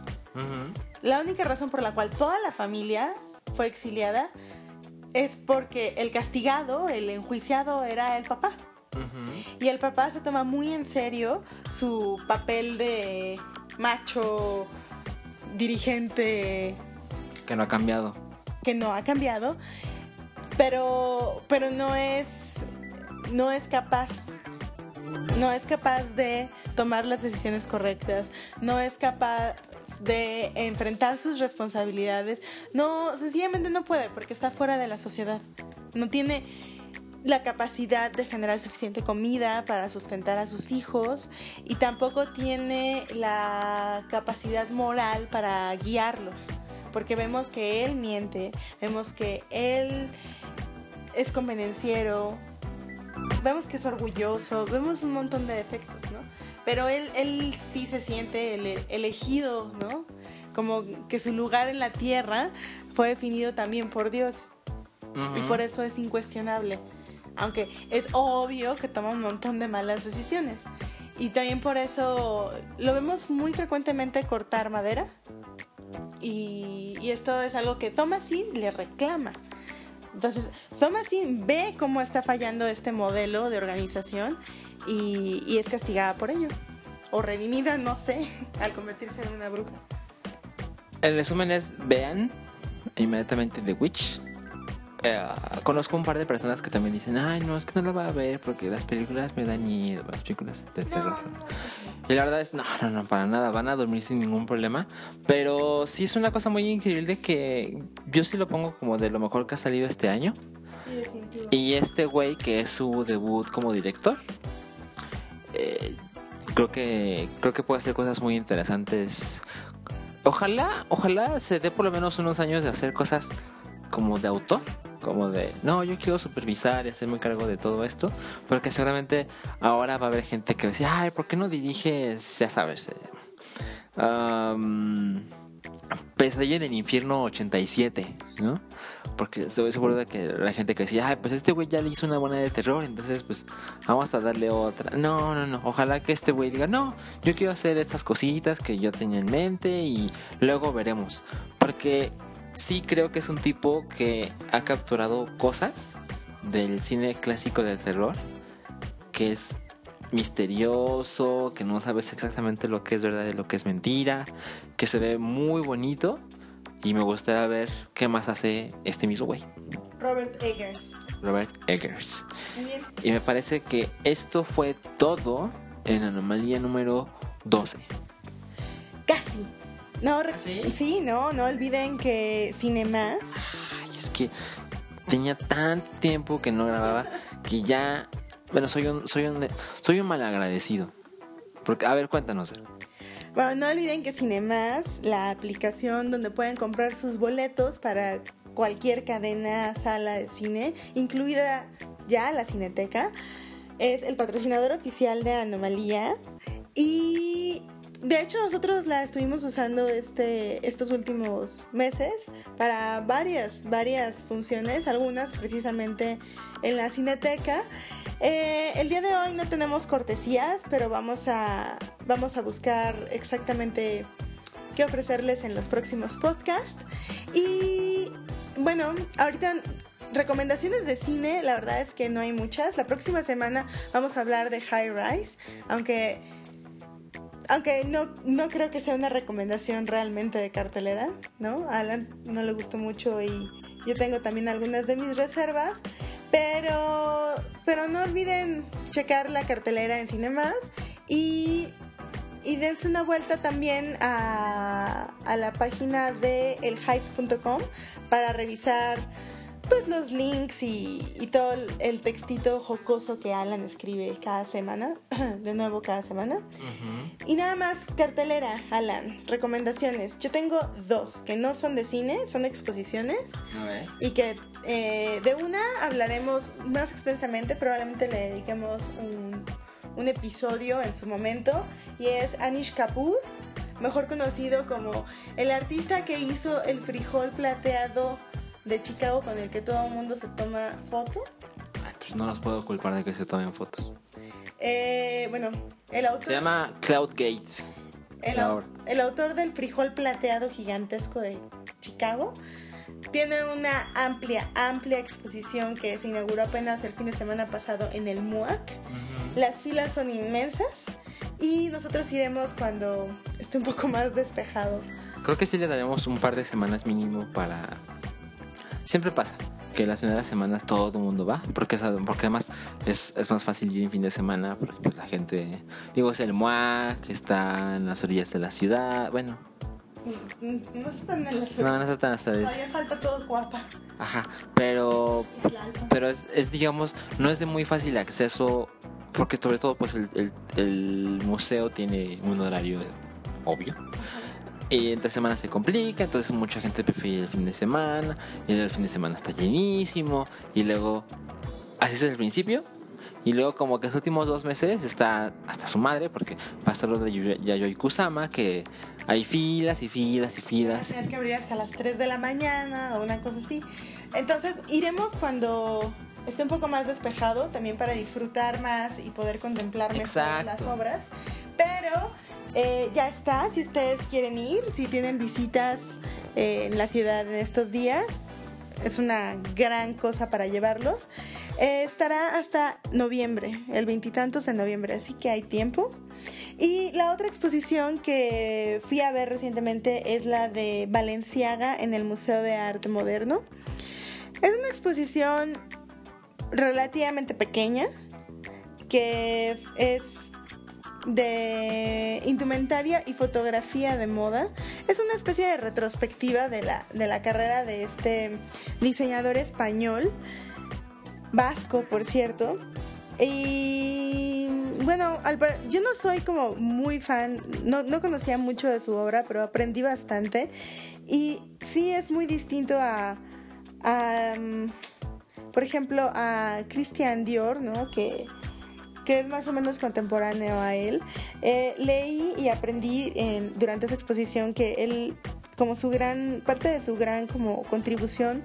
La única razón por la cual toda la familia fue exiliada es porque el castigado, el enjuiciado, era el papá. Y el papá se toma muy en serio su papel de macho dirigente que no ha cambiado. que no ha cambiado, pero, pero no es no es capaz no es capaz de tomar las decisiones correctas, no es capaz de enfrentar sus responsabilidades, no sencillamente no puede porque está fuera de la sociedad, no tiene la capacidad de generar suficiente comida para sustentar a sus hijos y tampoco tiene la capacidad moral para guiarlos, porque vemos que él miente, vemos que él es convenenciero, vemos que es orgulloso, vemos un montón de defectos, ¿no? Pero él, él sí se siente ele- elegido, ¿no? Como que su lugar en la tierra fue definido también por Dios y por eso es incuestionable. Aunque es obvio que toma un montón de malas decisiones. Y también por eso lo vemos muy frecuentemente cortar madera. Y, y esto es algo que Thomasin le reclama. Entonces, Thomasin ve cómo está fallando este modelo de organización y, y es castigada por ello. O redimida, no sé, al convertirse en una bruja. El resumen es, vean inmediatamente The Witch. Eh, conozco un par de personas que también dicen, ay, no, es que no la va a ver porque las películas me dan miedo, las películas de terror. Y la verdad es, no, no, no, para nada, van a dormir sin ningún problema. Pero sí es una cosa muy increíble que yo sí lo pongo como de lo mejor que ha salido este año. Sí. Y este güey que es su debut como director, eh, creo que creo que puede hacer cosas muy interesantes. Ojalá, ojalá se dé por lo menos unos años de hacer cosas como de autor, como de, no, yo quiero supervisar y hacerme cargo de todo esto, porque seguramente ahora va a haber gente que va ay, ¿por qué no diriges, ya sabes, um, Pesadilla en el infierno 87, ¿no? Porque estoy seguro de que la gente que decía, ay, pues este güey ya le hizo una buena de terror, entonces pues vamos a darle otra. No, no, no, ojalá que este güey diga, no, yo quiero hacer estas cositas que yo tenía en mente y luego veremos. Porque sí creo que es un tipo que ha capturado cosas del cine clásico del terror, que es misterioso, que no sabes exactamente lo que es verdad y lo que es mentira, que se ve muy bonito y me gustaría ver qué más hace este mismo güey, Robert Eggers. Robert Eggers. Muy bien. Y me parece que esto fue todo en Anomalía número 12. Casi. No, ¿Ah, sí? sí, no, no olviden que Cinemas Ay, es que tenía tanto tiempo que no grababa que ya, bueno, soy un, soy un, soy un malagradecido. Porque, a ver, cuéntanos. Bueno, no olviden que Cinemas, la aplicación donde pueden comprar sus boletos para cualquier cadena, sala de cine, incluida ya la Cineteca, es el patrocinador oficial de Anomalía. Y de hecho nosotros la estuvimos usando este, estos últimos meses para varias, varias funciones, algunas precisamente en la Cineteca. Eh, el día de hoy no tenemos cortesías, pero vamos a, vamos a buscar exactamente qué ofrecerles en los próximos podcasts. Y bueno, ahorita recomendaciones de cine, la verdad es que no hay muchas. La próxima semana vamos a hablar de High Rise, aunque aunque no, no creo que sea una recomendación realmente de cartelera, ¿no? Alan no le gustó mucho y yo tengo también algunas de mis reservas, pero, pero no olviden checar la cartelera en Cinemas y, y dense una vuelta también a, a la página de elhype.com para revisar pues los links y, y todo el- textito jocoso que Alan escribe cada semana, de nuevo cada semana. Y nada más, cartelera, Alan, recomendaciones. Yo tengo dos, que no son de cine, son exposiciones. Y que eh, de una hablaremos más extensamente, probablemente le dediquemos un, un episodio en su momento. Y es Anish Kapoor, mejor conocido como el artista que hizo el frijol plateado de Chicago con el que todo el mundo se toma foto. Ay, pues no los puedo culpar de que se tomen fotos. Eh, bueno, el autor... Se llama Cloud Gates. El, au- el autor del frijol plateado gigantesco de Chicago tiene una amplia, amplia exposición que se inauguró apenas el fin de semana pasado en el MUAC. Las filas son inmensas y nosotros iremos cuando esté un poco más despejado. Creo que sí le daremos un par de semanas mínimo para... Siempre pasa que las primeras semanas todo el mundo va, porque, porque además es, es más fácil ir en fin de semana, porque pues, la gente, digo, es el MUAC, que está en las orillas de la ciudad, bueno, Mm, mm, No están en la no, no está tan hasta Todavía falta todo guapa. Ajá, pero, pero es, es, digamos, no es de muy fácil acceso, porque sobre todo pues el, el- el museo tiene un horario obvio. Y entre semana se complica, entonces mucha gente prefiere el fin de semana, y el fin de semana está llenísimo, y luego, así es el principio, y luego como que los últimos dos meses está hasta su madre, porque pasa lo de Yayoi Kusama, que hay filas y filas y filas. Tener que abrir hasta las 3 de la mañana o una cosa así. Entonces iremos cuando esté un poco más despejado, también para disfrutar más y poder contemplar mejor Exacto. las obras. Pero eh, ya está, si ustedes quieren ir, si tienen visitas eh, en la ciudad en estos días, es una gran cosa para llevarlos. Eh, estará hasta noviembre, el veintitantos de noviembre, así que hay tiempo. Y la otra exposición que fui a ver recientemente es la de Valenciaga en el Museo de Arte Moderno. Es una exposición relativamente pequeña que es de indumentaria y fotografía de moda. Es una especie de retrospectiva de la, de la carrera de este diseñador español, vasco por cierto. Y bueno, yo no soy como muy fan, no, no conocía mucho de su obra, pero aprendí bastante. Y sí es muy distinto a, a mm, por ejemplo, a Christian Dior, ¿no? Que que es más o menos contemporáneo a él. Eh, leí y aprendí durante esa exposición que él como su gran parte de su gran como contribución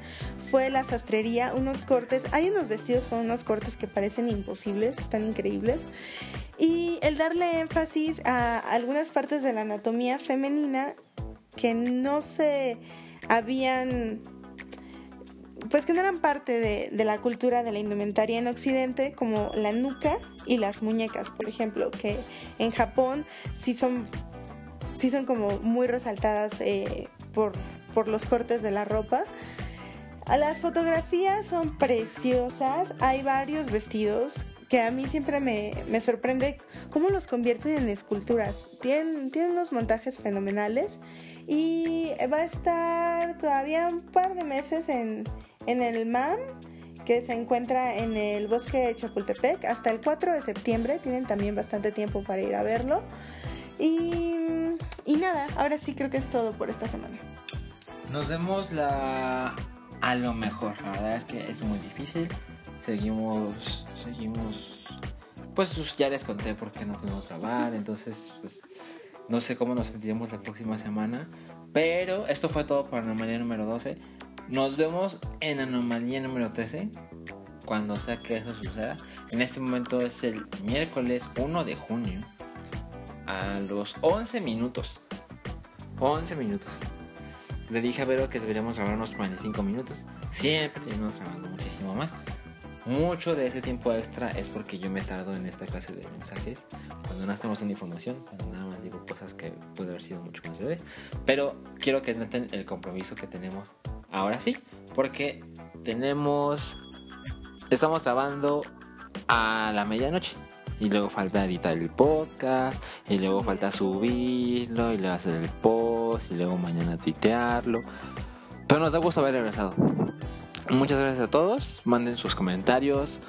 fue la sastrería, unos cortes, hay unos vestidos con unos cortes que parecen imposibles, están increíbles. Y el darle énfasis a algunas partes de la anatomía femenina que no se habían pues que no eran parte de, de, la cultura de la indumentaria en Occidente, como la nuca y las muñecas, por ejemplo, que en Japón sí son, sí son como muy resaltadas eh, por, por los cortes de la ropa. Las fotografías son preciosas, hay varios vestidos que a mí siempre me, me, sorprende cómo los convierten en esculturas. Tienen, tienen unos montajes fenomenales y va a estar todavía un par de meses en, en el MAM que se encuentra en el bosque de Chapultepec hasta el 4 de septiembre. Tienen también bastante tiempo para ir a verlo. Y, y nada, ahora sí creo que es todo por esta semana. Nos vemos la a lo mejor. La verdad es que es muy difícil. Seguimos, seguimos. Pues ya les conté por qué no podemos grabar. Entonces, pues no sé cómo nos sentiremos la próxima semana. Pero esto fue todo para anomalía número 12. Nos vemos en anomalía número 13. Cuando sea que eso suceda. En este momento es el miércoles 1 de junio. A los 11 minutos. 11 minutos. Le dije a Vero que deberíamos grabar unos 45 minutos. Siempre tenemos grabando muchísimo más. Mucho de ese tiempo extra es porque yo me tardo en esta clase de mensajes. Cuando no estamos en información, cuando nada más digo cosas que puede haber sido mucho más breve. Pero quiero que noten el compromiso que tenemos ahora sí, porque tenemos, estamos grabando a la medianoche. Y luego falta editar el podcast, y luego falta subirlo, y luego hacer el post, y luego mañana tuitearlo. Pero nos da gusto haber regresado. Muchas gracias a todos, manden sus comentarios.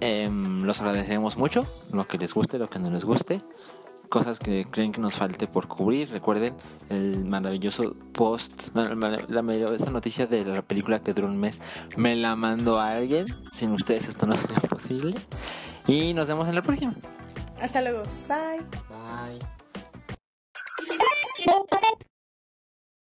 Em, los agradeceremos mucho, lo que les guste, lo que no les guste cosas que creen que nos falte por cubrir. Recuerden el maravilloso post, la, maravillosa noticia de la película que duró un mes. Me la mandó a alguien. Sin ustedes esto no sería posible. Y nos vemos en la próxima. Hasta luego. Bye. Bye.